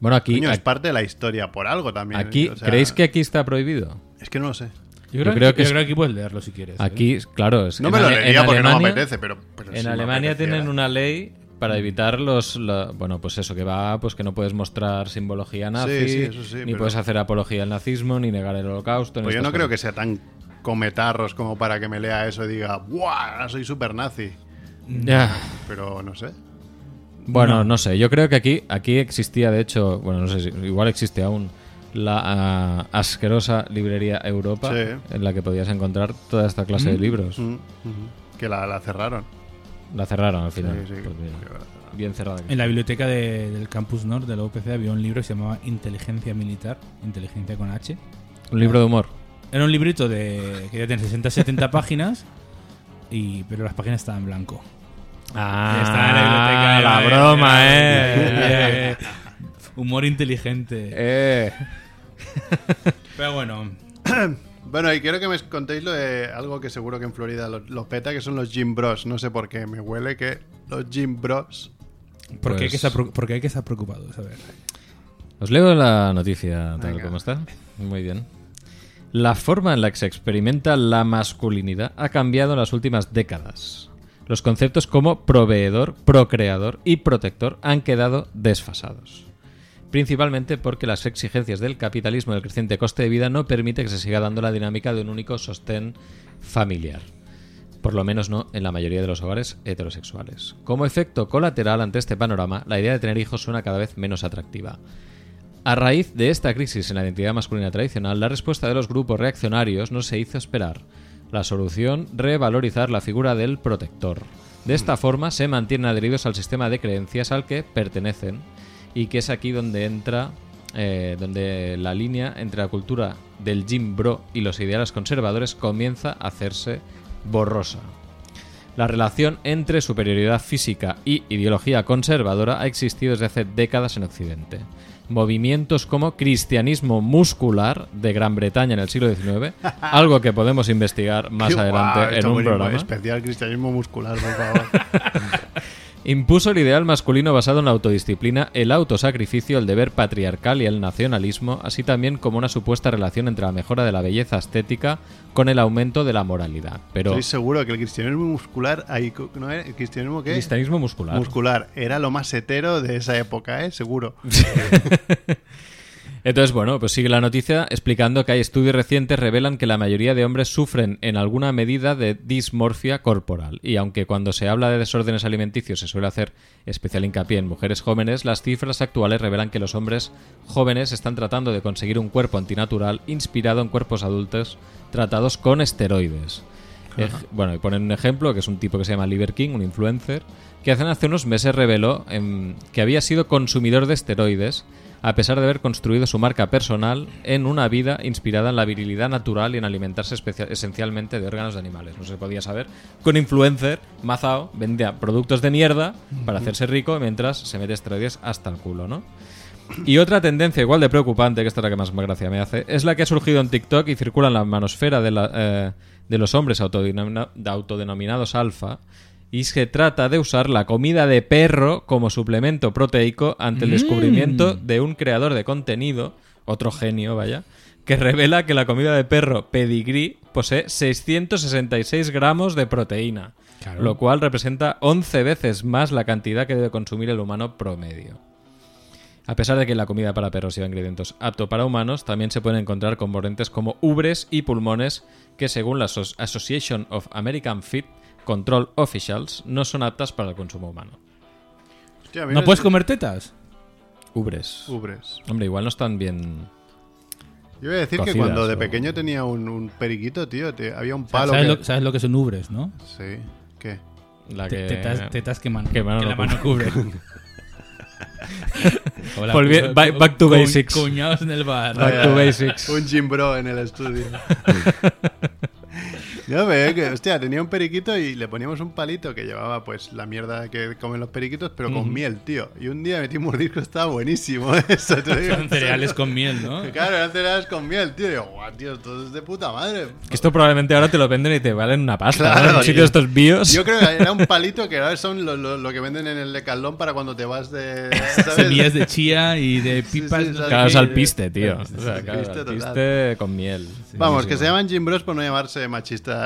Bueno, aquí, Coño, es aquí, parte de la historia por algo también. aquí- o sea, ¿creéis que aquí está prohibido? Es que no lo sé. Yo Yo creo, que, que yo es- creo que aquí puedes leerlo si quieres. ¿eh? Aquí, claro, es No en me lo leería porque no me Alemania- apetece, pero, pero En Alemania tienen una ley para evitar los la- bueno pues eso que va pues que no puedes mostrar simbología nazi sí, eso sí, ni pero- puedes hacer apología al nazismo ni negar el holocausto ni Pues yo estas no creo que cosas. sea tan cometarros como para que me lea eso y diga, ¡buah! Soy super nazi. Ya. Pero no sé. Bueno, no. sé. Yo creo que aquí, aquí existía, de hecho, bueno, no sé si igual existe aún la ah, asquerosa librería Europa, Sí. en la que podías encontrar toda esta clase de libros. Mm, ujú. Que la, la cerraron. La cerraron al final. Sí, sí, Pues bien cerrada. En la biblioteca de- del Campus North de la UPC había un libro que se llamaba Inteligencia Militar, Inteligencia con H. Un libro de humor. Era un librito de que ya tiene 60-70 páginas, y, pero las páginas estaban en blanco. Ah, Está en la biblioteca. la eh, broma, eh, eh. Humor inteligente. eh. Pero bueno, Bueno, y quiero que me contéis lo de algo que seguro que en Florida lo, lo peta, que son los Gym Bros. No sé por qué, me huele que los Gym Bros. ¿por, qué hay que Pues- estar, por qué hay que estar preocupados? A ver. Os leo la noticia tal Venga. como está. Muy bien. La forma en la que se experimenta la masculinidad ha cambiado en las últimas décadas. Los conceptos como proveedor, procreador y protector han quedado desfasados. Principalmente porque las exigencias del capitalismo y el creciente coste de vida no permite que se siga dando la dinámica de un único sostén familiar. Por lo menos no en la mayoría de los hogares heterosexuales. Como efecto colateral ante este panorama, la idea de tener hijos suena cada vez menos atractiva. A raíz de esta crisis en la identidad masculina tradicional, la respuesta de los grupos reaccionarios no se hizo esperar. La solución, revalorizar la figura del protector. De esta forma se mantienen adheridos al sistema de creencias al que pertenecen y que es aquí donde entra, eh, donde la línea entre la cultura del Jim Bro y los ideales conservadores comienza a hacerse borrosa. La relación entre superioridad física y ideología conservadora ha existido desde hace décadas en Occidente. Movimientos como cristianismo muscular de Gran Bretaña en el siglo XIX, algo que podemos investigar más adelante guau, en un programa. Especial cristianismo muscular, por favor. Impuso el ideal masculino basado en la autodisciplina, el autosacrificio, el deber patriarcal y el nacionalismo, así también como una supuesta relación entre la mejora de la belleza estética con el aumento de la moralidad. Pero Estoy seguro que el cristianismo muscular, ahí, ¿no era? ¿El cristianismo qué? cristianismo muscular. Muscular. Era lo más hetero de esa época, ¿eh? Seguro. Entonces, bueno, pues sigue la noticia explicando que hay estudios recientes revelan que la mayoría de hombres sufren en alguna medida de dismorfia corporal. Y aunque cuando se habla de desórdenes alimenticios se suele hacer especial hincapié en mujeres jóvenes, las cifras actuales revelan que los hombres jóvenes están tratando de conseguir un cuerpo antinatural inspirado en cuerpos adultos tratados con esteroides. Bueno, y ponen un ejemplo, que es un tipo que se llama Liver King, un influencer, que hace, hace unos meses reveló em, que había sido consumidor de esteroides a pesar de haber construido su marca personal en una vida inspirada en la virilidad natural y en alimentarse esencialmente de órganos de animales. No se podía saber un influencer, Mazao, vendía productos de mierda para hacerse rico mientras se mete esteroides hasta el culo, ¿no? Y otra tendencia igual de preocupante, que esta es la que más gracia me hace, es la que ha surgido en TikTok y circula en la manosfera de, la, eh, de los hombres autodenomina- de autodenominados alfa. Y se trata de usar la comida de perro como suplemento proteico ante el descubrimiento de un creador de contenido, otro genio, vaya, que revela que la comida de perro pedigree posee 666 gramos de proteína, Claro. lo cual representa 11 veces más la cantidad que debe consumir el humano promedio. A pesar de que la comida para perros lleva ingredientes apto para humanos, también se pueden encontrar componentes como ubres y pulmones que, según la Asso- Association of American Feed Control Officials, no son aptas para el consumo humano. Hostia, ¿No puedes comer tetas? Ubres. Ubres. Hombre, igual no están bien. Yo voy a decir que Cocidas, cuando de o- pequeño tenía un, un periquito, tío, te- había un palo ¿Sabes, que... lo, sabes lo que son ubres, no? Sí. ¿Qué? La Te- que... Tetas, tetas que, mano, que mano la no mano cubre. Hola, Volvi- cu- back- back to cu- basics. Cuñados en el bar. Back to basics. Un Jim Bro en el estudio. Yo veo que, hostia, tenía un periquito y le poníamos un palito que llevaba pues la mierda que comen los periquitos, pero con miel, tío. Y un día metí un mordisco, estaba buenísimo eso. te digo Son cereales con miel, ¿no? Claro, eran cereales con miel, tío. Y yo, guau, tío, esto es de puta madre. Que esto probablemente ahora te lo venden y te valen una pasta. Claro, ¿no? En estos bios. Yo creo que era un palito que ahora son lo, lo- lo que venden en el decalón para cuando te vas de. ¿sabes? Semillas de chía y de Sí, pipas. sí, no sal- Claro, qué, es de- alpiste, tío. Sí, O sea, sí, claro, alpiste total. alpiste con miel. Vamos, que se llaman Jim Bros por no llamarse machistas.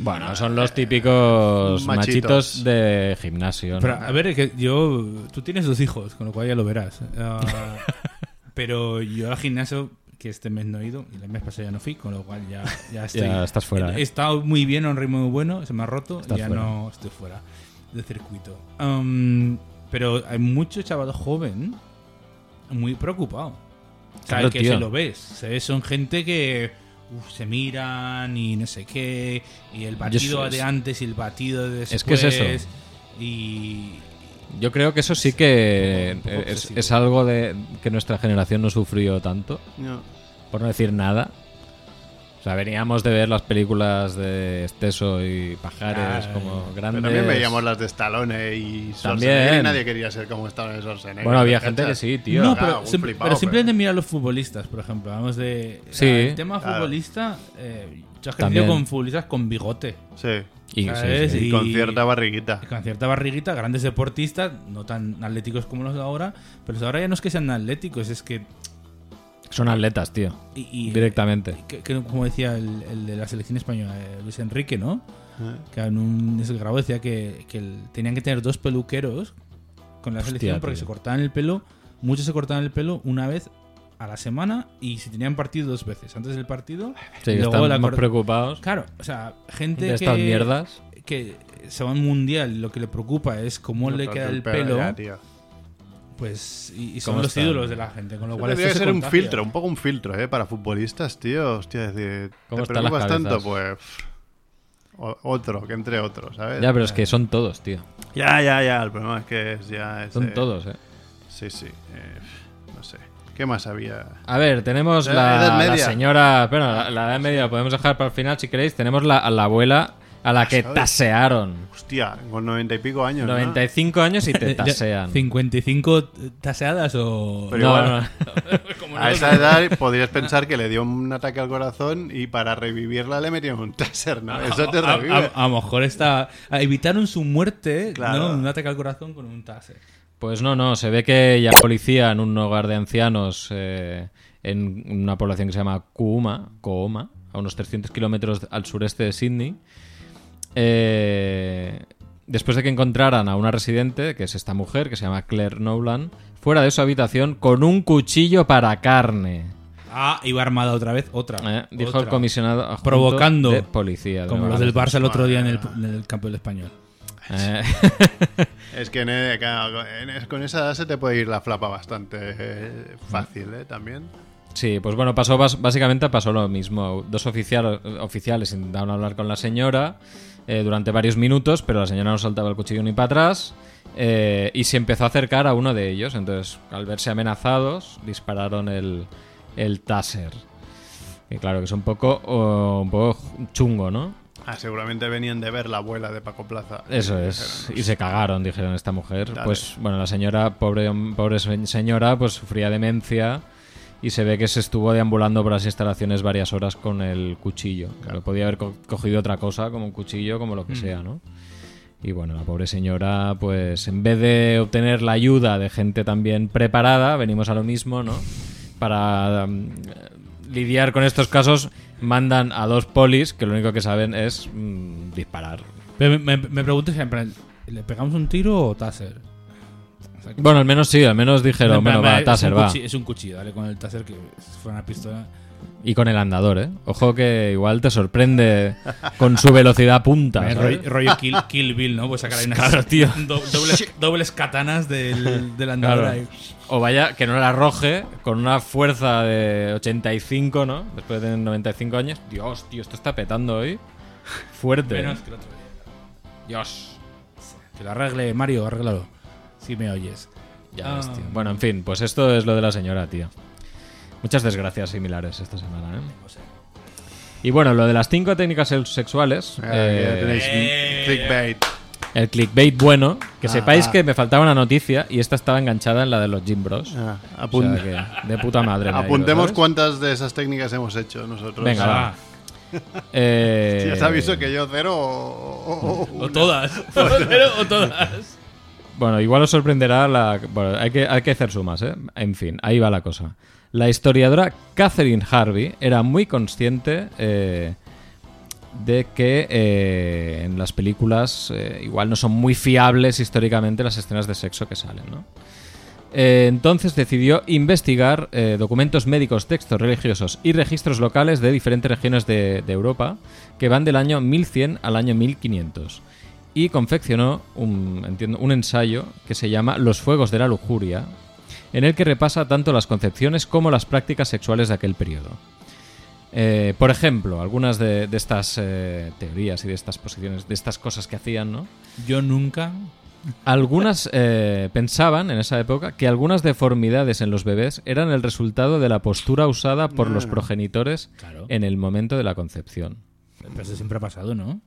Bueno, son los típicos Machitos. machitos de gimnasio. ¿no? Pero, a ver, que yo. Tú tienes dos hijos, con lo cual ya lo verás. Ah, pero yo al gimnasio, que este mes no he ido, y el mes pasado ya no fui, con lo cual ya, ya estoy. Ya estás fuera, He ¿eh? estado muy bien, a un ritmo muy bueno, se me ha roto, Estás y ya fuera. no estoy fuera del circuito. Um, pero hay mucho chaval joven muy preocupado. O sea, Claro, que tío. se lo ves. Se ve, son gente que uf, se miran y no sé qué. Y el batido de antes y el batido de después. Es que es eso. Y. Yo creo que eso sí que es, es algo de que nuestra generación no sufrió tanto, No. por no decir nada. O sea, veníamos de ver las películas de Esteso y Pajares Ah, como Pero grandes. también veíamos las de Stallone y Schwarzenegger También. y nadie quería ser como Stallone y Schwarzenegger. Bueno, había ¿cachas? gente que sí, tío. no, pero, un sim- flipado, pero simplemente pero- mira a los futbolistas, por ejemplo. Vamos de. Sí. El tema Claro. futbolista. Eh, yo he crecido con futbolistas con bigote. Sí. Y, sí, ¿sabes? sí. Y con cierta barriguita. Con cierta barriguita, grandes deportistas, no tan atléticos como los de ahora. Pero los de ahora ya no es que sean atléticos, es que. Son atletas, tío. y- y- Directamente. que- que como decía el, el de la selección española, eh, Luis Enrique, ¿no? Eh. Que en un ese grabo decía que, que el- tenían que tener dos peluqueros con la Hostia, selección porque tío. se cortaban el pelo, muchos se cortaban el pelo una vez a la semana y si tenían partido dos veces, antes del partido. Sí, y que luego están la más preocupados Claro, o sea, gente de que, estas mierdas. que se va a un mundial, lo que le preocupa es cómo le queda el pelo. ya, tío. Pues, y, y ¿Cómo son los están? ídolos de la gente, con lo cual Tendría esto que se ser un filtro, un poco un filtro, ¿eh? Para futbolistas, tío. Hostia, es decir, ¿Cómo ¿te preocupas tanto? Pues. o- otro, que entre otro, ¿sabes? Ya, pero es que son todos, tío. ya, ya, ya, El problema es que es ya. es, Son eh, todos, eh. Sí, sí. eh, no sé. ¿Qué más había? A ver, tenemos La la, Edad la Media. señora. Bueno, la, la edad media la podemos dejar para el final si queréis. Tenemos la, a la abuela a la que ¿sabes? tasearon. Hostia, con noventa y pico años. ¿no? 95 años y te tasean. ¿55 taseadas o...? Pero No, igual- no. A esa edad podrías pensar que le dio un ataque al corazón y para revivirla le metieron un taser, ¿no? Eso te a, a- revive. a lo mejor está... Evitaron su muerte, Claro. ¿no? Un ataque al corazón con un taser. Pues no, no. Se ve que ya policía en un hogar de ancianos eh, en una población que se llama Kuuma, Kooma, a unos 300 kilómetros al sureste de Sydney. Eh, después de que encontraran a una residente, que es esta mujer, que se llama Claire Nolan, fuera de su habitación con un cuchillo para carne. Ah, iba armada otra vez, otra. Eh, dijo otra. el comisionado Provocando. de policía. de Como los del. Barça el otro día en el, en el campo del español. Eh, Es que en, en con esa edad se te puede ir la flapa bastante eh, fácil, ¿eh? También. Sí, pues bueno, pasó básicamente pasó lo mismo. Dos oficial- oficiales intentaron hablar con la señora eh, durante varios minutos, pero la señora no soltaba el cuchillo ni para atrás eh, y se empezó a acercar a uno de ellos. Entonces, al verse amenazados, dispararon el, el taser. Que claro, que es un poco, oh, un poco chungo, ¿no? Ah, seguramente venían de ver la abuela de Paco Plaza. Eso Y es. Y se cagaron, dijeron esta mujer. Dale. Pues bueno, la señora, pobre, pobre se- señora, pues sufría demencia y se ve que se estuvo deambulando por las instalaciones varias horas con el cuchillo. Claro, podía haber co- cogido otra cosa, como un cuchillo, como lo que sea, ¿no? Y bueno, la pobre señora, pues en vez de obtener la ayuda de gente también preparada, venimos a lo mismo, ¿no? Para mm, lidiar con estos casos, mandan a dos polis que lo único que saben es mm, disparar. Pero me, me, me pregunto siempre, ¿le pegamos un tiro o taser? Bueno, al menos sí, al menos dijeron, bueno, va, es Taser, va. Es un cuchillo, dale con el taser que si fuera una pistola. Y con el andador, ¿eh? Ojo que igual te sorprende con su velocidad punta. ¿sabes? rollo rollo Kill, Kill Bill, ¿no? Pues sacar ahí unas Claro, tío. do- dobles, dobles katanas del, del andador Claro. ahí. O vaya, que no la arroje con una fuerza de 85, ¿no? Después de tener 95 años. Dios, tío, esto está petando hoy. Fuerte. ¿eh? Menos que el otro día. Dios. Que lo arregle, Mario, arréglalo. Si me oyes. Ya ves, Ah. tío. Bueno, en fin, pues esto es lo de la señora, tío. Muchas desgracias similares esta semana, ¿eh? Y bueno, lo de las cinco técnicas sex- sexuales. Ah, eh, eh, clickbait. El clickbait bueno, que Ah, sepáis ah. que me faltaba una noticia y esta estaba enganchada en la de los Gym Bros. Ah, O apun- sea que de puta madre. ido, apuntemos cuántas de esas técnicas hemos hecho nosotros. Venga, Ah, va. Eh, Ya aviso que yo cero o, o- o O una. todas. o cero o todas. Bueno, igual os sorprenderá la. Bueno, hay que, hay que hacer sumas, ¿eh? En fin, ahí va la cosa. La historiadora Catherine Harvey era muy consciente eh, de que eh, en las películas eh, igual no son muy fiables históricamente las escenas de sexo que salen, ¿no? Entonces decidió investigar documentos médicos, textos religiosos y registros locales de diferentes regiones de, de Europa que van del año 1100 al año 1500 y confeccionó un, entiendo, un ensayo que se llama Los Fuegos de la Lujuria, en el que repasa tanto las concepciones como las prácticas sexuales de aquel periodo. Eh, por ejemplo, algunas de, de estas eh, teorías y de estas posiciones, de estas cosas que hacían, ¿no? Yo nunca. Algunas eh, pensaban en esa época que algunas deformidades en los bebés eran el resultado de la postura usada por los progenitores Claro. en el momento de la concepción. Pero eso siempre ha pasado, ¿no?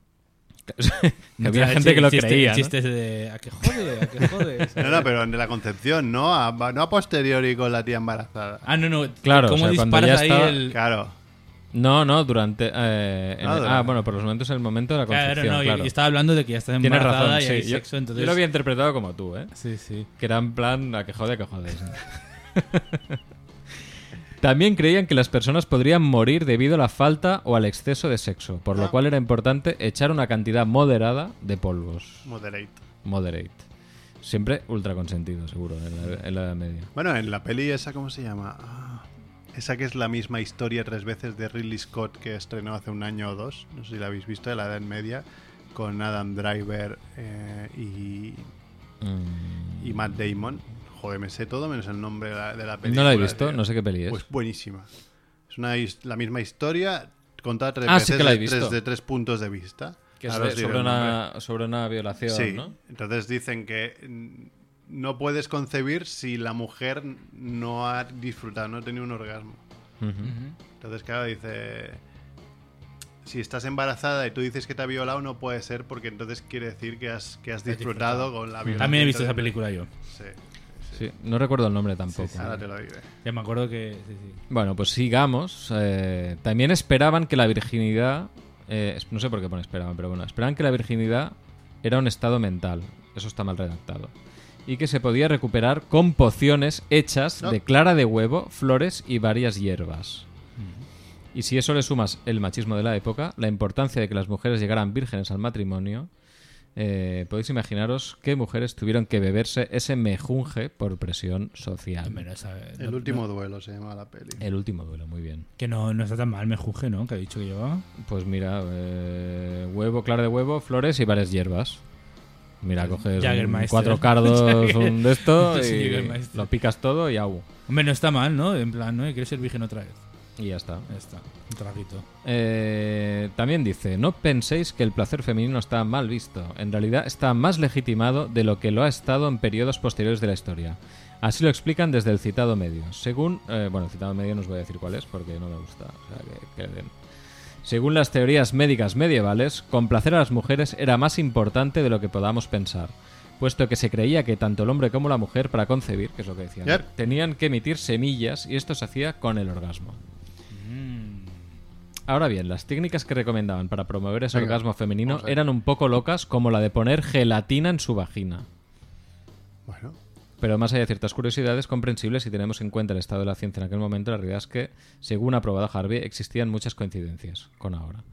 Que había gente que lo Chiste- creía. ¿no? Chistes de. ¿A qué jode? ¿A qué jode? No, no, pero de la concepción, no a, no a posteriori con la tía embarazada. Ah, no, no. Claro, ¿Cómo o sea, cuando disparas ya ahí estaba- el. Claro. No, no, durante. eh, en Ah, el- durante. ah, bueno, por los momentos en el momento de la Claro, concepción. no, claro. y estaba hablando de que ya estás Tienes embarazada razón, y sí. hay Yo, sexo, entonces... yo lo había interpretado como tú, ¿eh? Sí, sí. Que era en plan a que jode, a que jode. También creían que las personas podrían morir debido a la falta o al exceso de sexo, por lo cual era importante echar una cantidad moderada de polvos. Moderate. Moderate. Siempre ultra consentido, seguro, en la, en la Media. Bueno, en la peli esa, ¿cómo se llama? Ah, esa que es la misma historia tres veces de Ridley Scott que estrenó hace un año o dos. No sé si la habéis visto, de la Edad Media, con Adam Driver eh, y, Mm. y Matt Damon. Joder, me sé todo menos el nombre de la, de la No película. la he visto, tío. no sé qué peli es. Pues buenísima. Es una, la misma historia contada tres Ah, sí que la he de- tres- visto. de tres puntos de vista. que es de- sobre, una, sobre una violación, Sí, ¿no? entonces dicen que mm, no puedes concebir si la mujer no ha disfrutado, no ha tenido un orgasmo. Entonces, claro, dice... Si estás embarazada y tú dices que te ha violado, no puede ser porque entonces quiere decir que has, que has disfrutado con la violación. También he visto esa película yo. Sí, Sí, no recuerdo el nombre tampoco. ahora te lo diré. Ya me acuerdo que. sí, sí. Bueno, pues sigamos. Eh, también esperaban que la virginidad. eh, no sé por qué pone esperaban, pero bueno. Esperaban que la virginidad era un estado mental. Eso está mal redactado. Y que se podía recuperar con pociones hechas No. de clara de huevo, flores y varias hierbas. Y si eso le sumas el machismo de la época, la importancia de que las mujeres llegaran vírgenes al matrimonio, eh, podéis imaginaros qué mujeres tuvieron que beberse ese mejunje por presión social. El no- último duelo se llama la peli. El último duelo, muy bien. Que no, no está tan mal, me juzgue, ¿no? Que ha dicho que llevaba. Pues mira, eh, huevo, clara de huevo, flores y varias hierbas. Mira, coges un- Jägermeister. cuatro cardos, un de esto Sí, y Jägermeister. lo picas todo y au. Hombre, no está mal, ¿no? En plan, ¿no? ¿Quieres ser virgen otra vez? Y ya está. Ya está. Un traguito. Eh, también dice, no penséis que el placer femenino está mal visto. En realidad está más legitimado de lo que lo ha estado en periodos posteriores de la historia. Así lo explican desde el citado medio. Según, eh, bueno, el citado medio no os voy a decir cuál es porque no me gusta. O sea, que, que den. Según las teorías médicas medievales, complacer a las mujeres era más importante de lo que podamos pensar, puesto que se creía que tanto el hombre como la mujer para concebir, que es lo que decían, Yep. tenían que emitir semillas y esto se hacía con el orgasmo. Ahora bien, las técnicas que recomendaban para promover ese Venga, orgasmo femenino eran un poco locas, como la de poner gelatina en su vagina. Bueno, Pero más allá de ciertas curiosidades comprensibles si tenemos en cuenta el estado de la ciencia en aquel momento, la realidad es que, según ha probado Harvey, existían muchas coincidencias con ahora.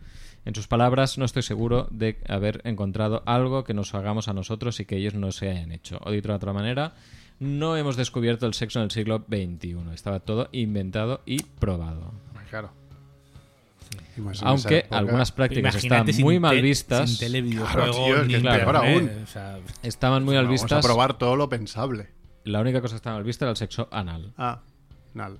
En sus palabras, no estoy seguro de haber encontrado algo que nos hagamos a nosotros y que ellos no se hayan hecho. O dicho de otra manera, no hemos descubierto el sexo en el siglo XXI. Estaba todo inventado y probado. claro. Aunque algunas prácticas están muy mal vistas. Sin tele, videojuegos, ni aún. O sea, Estaban muy mal Vamos vistas. a probar todo lo pensable. La única cosa que estaba mal vista era el sexo anal. Ah, nal.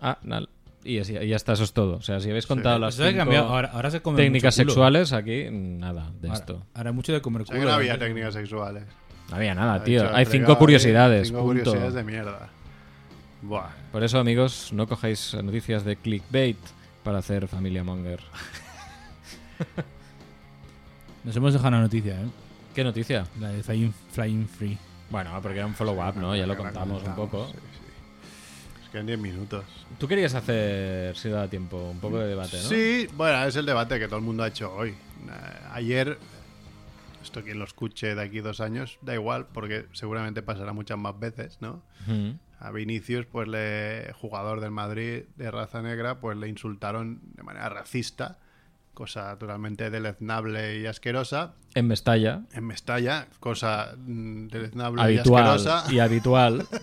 Anal. Y, así- y ya está, eso es todo. O sea, si habéis contado las eso ha cinco. Ahora, ahora se come técnicas sexuales, aquí nada de Ahora- esto. Ahora mucho de comer O sea culo. que no había ¿eh? técnicas sexuales. No había nada, Ha tío. dicho, Hay ha cinco curiosidades. Cinco punto. curiosidades de mierda. Buah. Por eso, amigos, no cojáis noticias de clickbait para hacer familia monger. Nos hemos dejado una noticia, ¿eh? ¿Qué noticia? La de Flying, Flying Free. Bueno, porque era un follow-up, ¿no? Ya lo contamos un poco. Sí, sí. Es que en 10 minutos. Tú querías hacer, si da tiempo, un poco de debate, ¿no? Sí, bueno, es el debate que todo el mundo ha hecho hoy. Eh, ayer, esto quien lo escuche de aquí dos años, da igual, porque seguramente pasará muchas más veces, ¿no? A Vinicius, pues le, jugador del Madrid de raza negra, pues le insultaron de manera racista, cosa totalmente deleznable y asquerosa. En Mestalla, En Mestalla, cosa mm, deleznable y asquerosa. y habitual.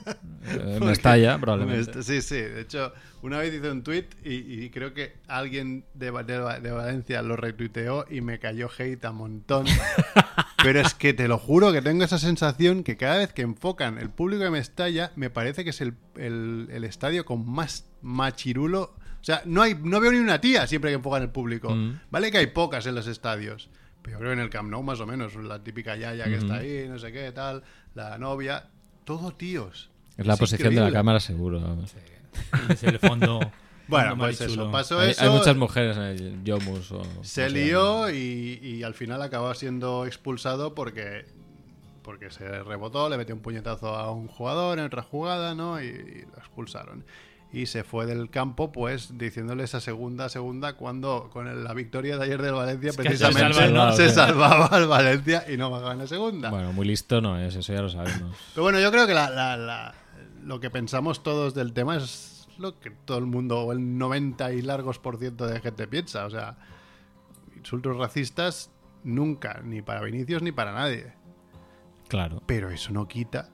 Eh, en Mestalla, probablemente. Sí, sí. De hecho, una vez hice un tweet y, y creo que alguien de, de Valencia lo retuiteó y me cayó hate a montón. Pero es que te lo juro que tengo esa sensación que cada vez que enfocan el público de Mestalla, me parece que es el, el- el estadio con más machirulo. O sea, no, hay, no veo ni una tía siempre que enfocan el público. Mm. Vale que hay pocas en los estadios. Pero yo creo que en el Camp Nou más o menos. La típica yaya que está ahí, no sé qué, tal. La novia. Todo tíos. Es la posición de la cámara, seguro. Y es el fondo. Bueno, fondo pues eso, pasó Hay, eso. hay muchas mujeres en el Yomus. O, Se lió y, y al final acabó siendo expulsado porque porque se rebotó, le metió un puñetazo a un jugador en otra jugada, ¿no? Y, y lo expulsaron. Y se fue del campo, pues, diciéndole esa segunda, segunda, cuando con el- la victoria de ayer del Valencia, que precisamente se salva, ¿no? se Sí. salvaba al Valencia y no bajaba en la segunda. Bueno, muy listo no es, eso ya lo sabemos. Pero bueno, yo creo que la- la- la- lo que pensamos todos del tema es lo que todo el mundo, o el 90 y largos por ciento de gente piensa. O sea, insultos racistas nunca, ni para Vinicius ni para nadie. Claro. Pero eso no quita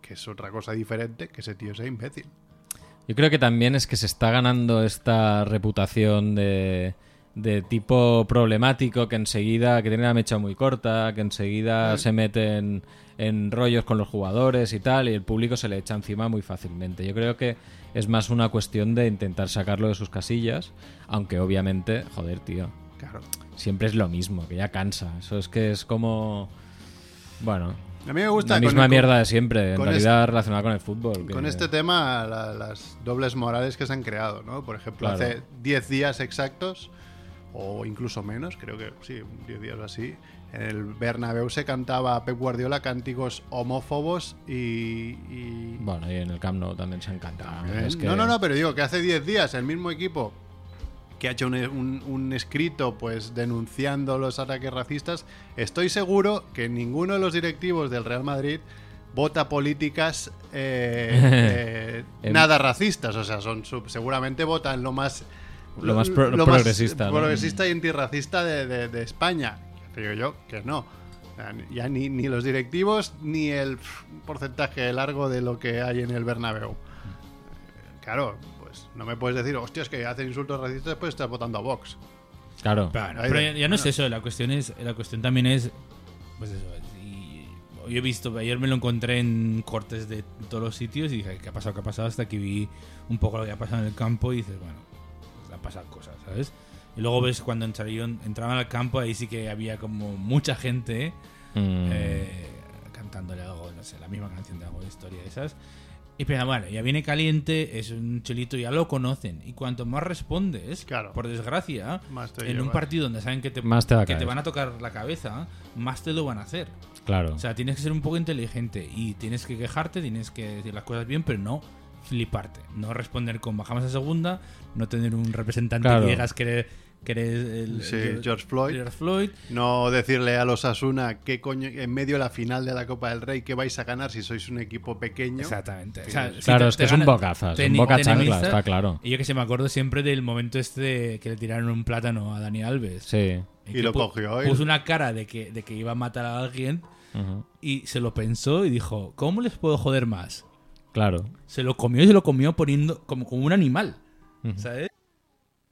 que es otra cosa diferente que ese tío sea imbécil. Yo creo que también es que se está ganando esta reputación de de tipo problemático que enseguida, que tiene la mecha muy corta, que enseguida se meten en rollos con los jugadores y tal, y el público se le echa encima muy fácilmente. Yo creo que es más una cuestión de intentar sacarlo de sus casillas, aunque obviamente, joder, tío, Claro. siempre es lo mismo, que ya cansa. Eso es que es como... Bueno, A mí me gusta la misma mierda de siempre, en realidad relacionada con el fútbol. que- Con este tema, la- las dobles morales que se han creado, ¿no? Por ejemplo, Claro. hace 10 días exactos, o incluso menos, creo que sí, 10 días o así, en el Bernabéu se cantaba a Pep Guardiola cánticos homófobos y... y- Bueno, y en el Camp Nou también se Es que- No, no, no, pero digo que hace 10 días el mismo equipo que ha hecho un, un- un escrito pues denunciando los ataques racistas, estoy seguro que ninguno de los directivos del Real Madrid vota políticas eh, eh, nada racistas, o sea, son seguramente votan lo más Lo más pro- progresista, ¿no? progresista y antirracista de, de- de España. Digo yo que no. Ya ni, ni los directivos ni el porcentaje largo de lo que hay en el Bernabéu. Claro, pues no me puedes decir, hostia, es que hacen insultos racistas después estás votando a Vox. Claro. Pero de- ya, ya no es eso, la cuestión es la cuestión también es pues eso, y yo he visto, ayer me lo encontré en cortes de todos los sitios y dije, ¿qué ha pasado? ¿Qué ha pasado? Hasta que vi un poco lo que ha pasado en el campo y dices, bueno, pues han pasado cosas, ¿sabes? Y luego ves cuando entraron, entraban al campo, ahí sí que había como mucha gente Mm. eh, cantándole algo, no sé, la misma canción de algo de historia de esas. Y pero bueno, ya viene caliente, es un chelito, ya lo conocen. Y cuanto más respondes, Claro. por desgracia, Más en un partido donde saben que te, Más que te van a tocar la cabeza, más te lo van a hacer. Claro. O sea, tienes que ser un poco inteligente y tienes que quejarte, tienes que decir las cosas bien, pero no fliparte. No responder con bajamos a segunda, no tener un representante Claro. que digas que que eres el, Sí, el- George Floyd. George Floyd. No decirle a los Asuna coño, en medio de la final de la Copa del Rey, que vais a ganar si sois un equipo pequeño. Exactamente. O sea, si Claro, te- es que es un bocazas, te un boca chancla, está claro. Y yo que se me acuerdo siempre del momento este que le tiraron un plátano a Dani Alves. Sí. Y que lo cogió y- Puso una cara de que, de que iba a matar a alguien y se lo pensó y dijo, ¿cómo les puedo joder más? Claro. Se lo comió y se lo comió poniendo como, como un animal. ¿Sabes?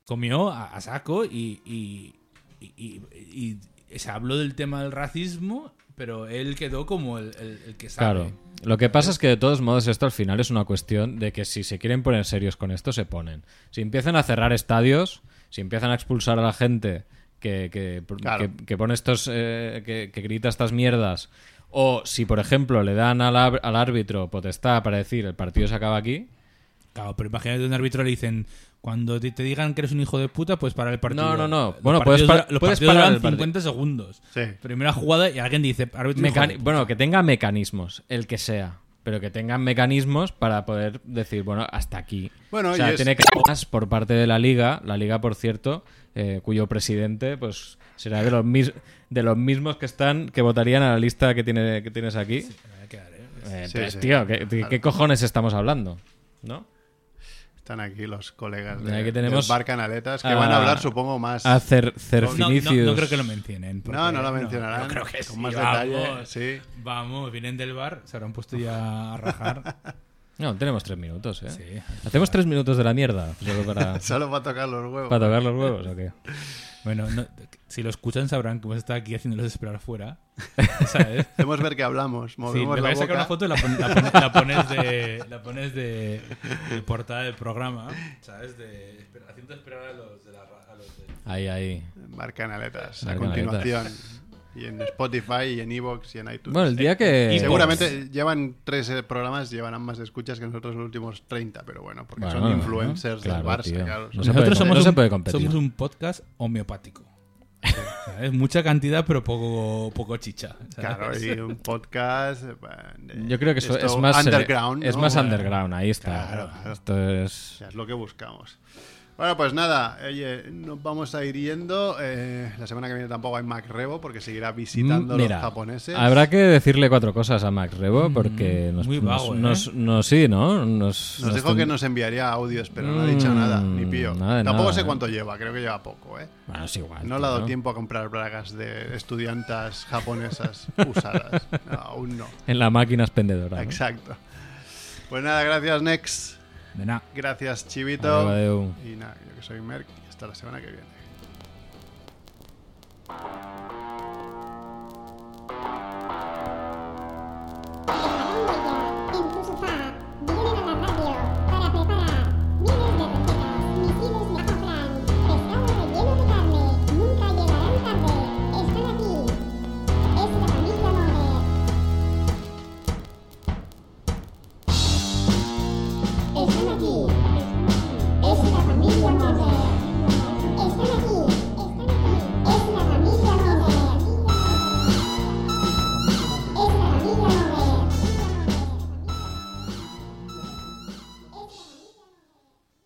Comió a, a saco y, y, y- y- y se habló del tema del racismo, pero él quedó como el, el- el que sabe. Claro. Lo que pasa es que de todos modos esto al final es una cuestión de que si se quieren poner serios con esto, se ponen. Si empiezan a cerrar estadios, si empiezan a expulsar a la gente que, que, Claro. que- que pone estos, eh, que, que grita estas mierdas, o si por ejemplo le dan al, al árbitro potestad para decir el partido se acaba aquí, Claro, pero imagínate un árbitro le dicen, cuando te, te digan que eres un hijo de puta, pues parar el partido. No, no, no. Los Bueno, partidos puedes los puedes partidos parar duran el partido. 50 segundos. Sí. Primera jugada y alguien dice, Mecani- bueno, que tenga mecanismos, el que sea, pero que tengan mecanismos para poder decir, bueno, hasta aquí. Bueno, o sea, y es- tiene que más por parte de la liga, la liga, por cierto, eh, cuyo presidente, pues, será de los mis- de los mismos que están, que votarían a la lista que tiene que tienes aquí. Me voy a quedar, ¿eh? Eh, Sí, entonces, sí. tío, ¿qué, qué cojones estamos hablando? ¿No? Están aquí los colegas de, Aquí tenemos del Bar Canaletas que a- van a hablar, supongo, más. A Cer- No, no, Cerfinicius. no creo que lo mencionen. No, no lo mencionarán. yo creo que Con sí, más vamos. detalle, sí. Vamos, vienen del bar, se habrán puesto ya a rajar. No, tenemos tres minutos, ¿eh? Sí. Hacemos tres minutos de la mierda. solo para, Solo va a tocar los huevos. para tocar los huevos, ¿o qué? Bueno, no- si lo escuchan sabrán que hemos estado aquí haciéndolos esperar fuera. ¿Sabes? Hacemos ver que hablamos, Sí, movemos voy la a sacar una foto y la, pon- la pon- la pones de la pones de, de portada del programa, ¿sabes? De haciendo esperar a los de la ra- a los de- Ahí, ahí. Bar Canaletas, a continuación. Y en Spotify, y en Evox, y en iTunes. Bueno, el día que... Y seguramente llevan tres eh, programas, llevarán más escuchas que nosotros los últimos 30, pero bueno, porque Bueno, son ¿no? influencers Claro, del Barça, claro. No Nosotros somos, no se un, puede competir. somos un podcast homeopático. ¿sabes? Mucha cantidad, pero poco, poco chicha. ¿sabes? Claro, y un podcast. eh, de- Yo creo que eso es más... underground. Es ¿no? más underground, ahí está. Claro, claro. Esto es... o sea, es lo que buscamos. Bueno, pues nada, oye, nos vamos a ir yendo. Eh, la semana que viene tampoco hay Mac Rebo porque seguirá visitando Mm, Mira, los japoneses. habrá que decirle cuatro cosas a Max Rebo porque nos, muy vago, nos, ¿eh? nos- nos- sí, ¿no? Nos, Nos dijo ten- que nos enviaría audios, pero no ha dicho Mm, nada, ni pío. nada Tampoco nada, sé ¿eh? cuánto lleva, creo que lleva poco, ¿eh? Bueno, es igual. No le ha dado tiempo a comprar bragas de estudiantas japonesas usadas. No, aún no. En la máquina expendedora. ¿no? Exacto. Pues nada, gracias Nex. Gracias, Chivito. Y nada, yo que soy Merck y hasta la semana que viene.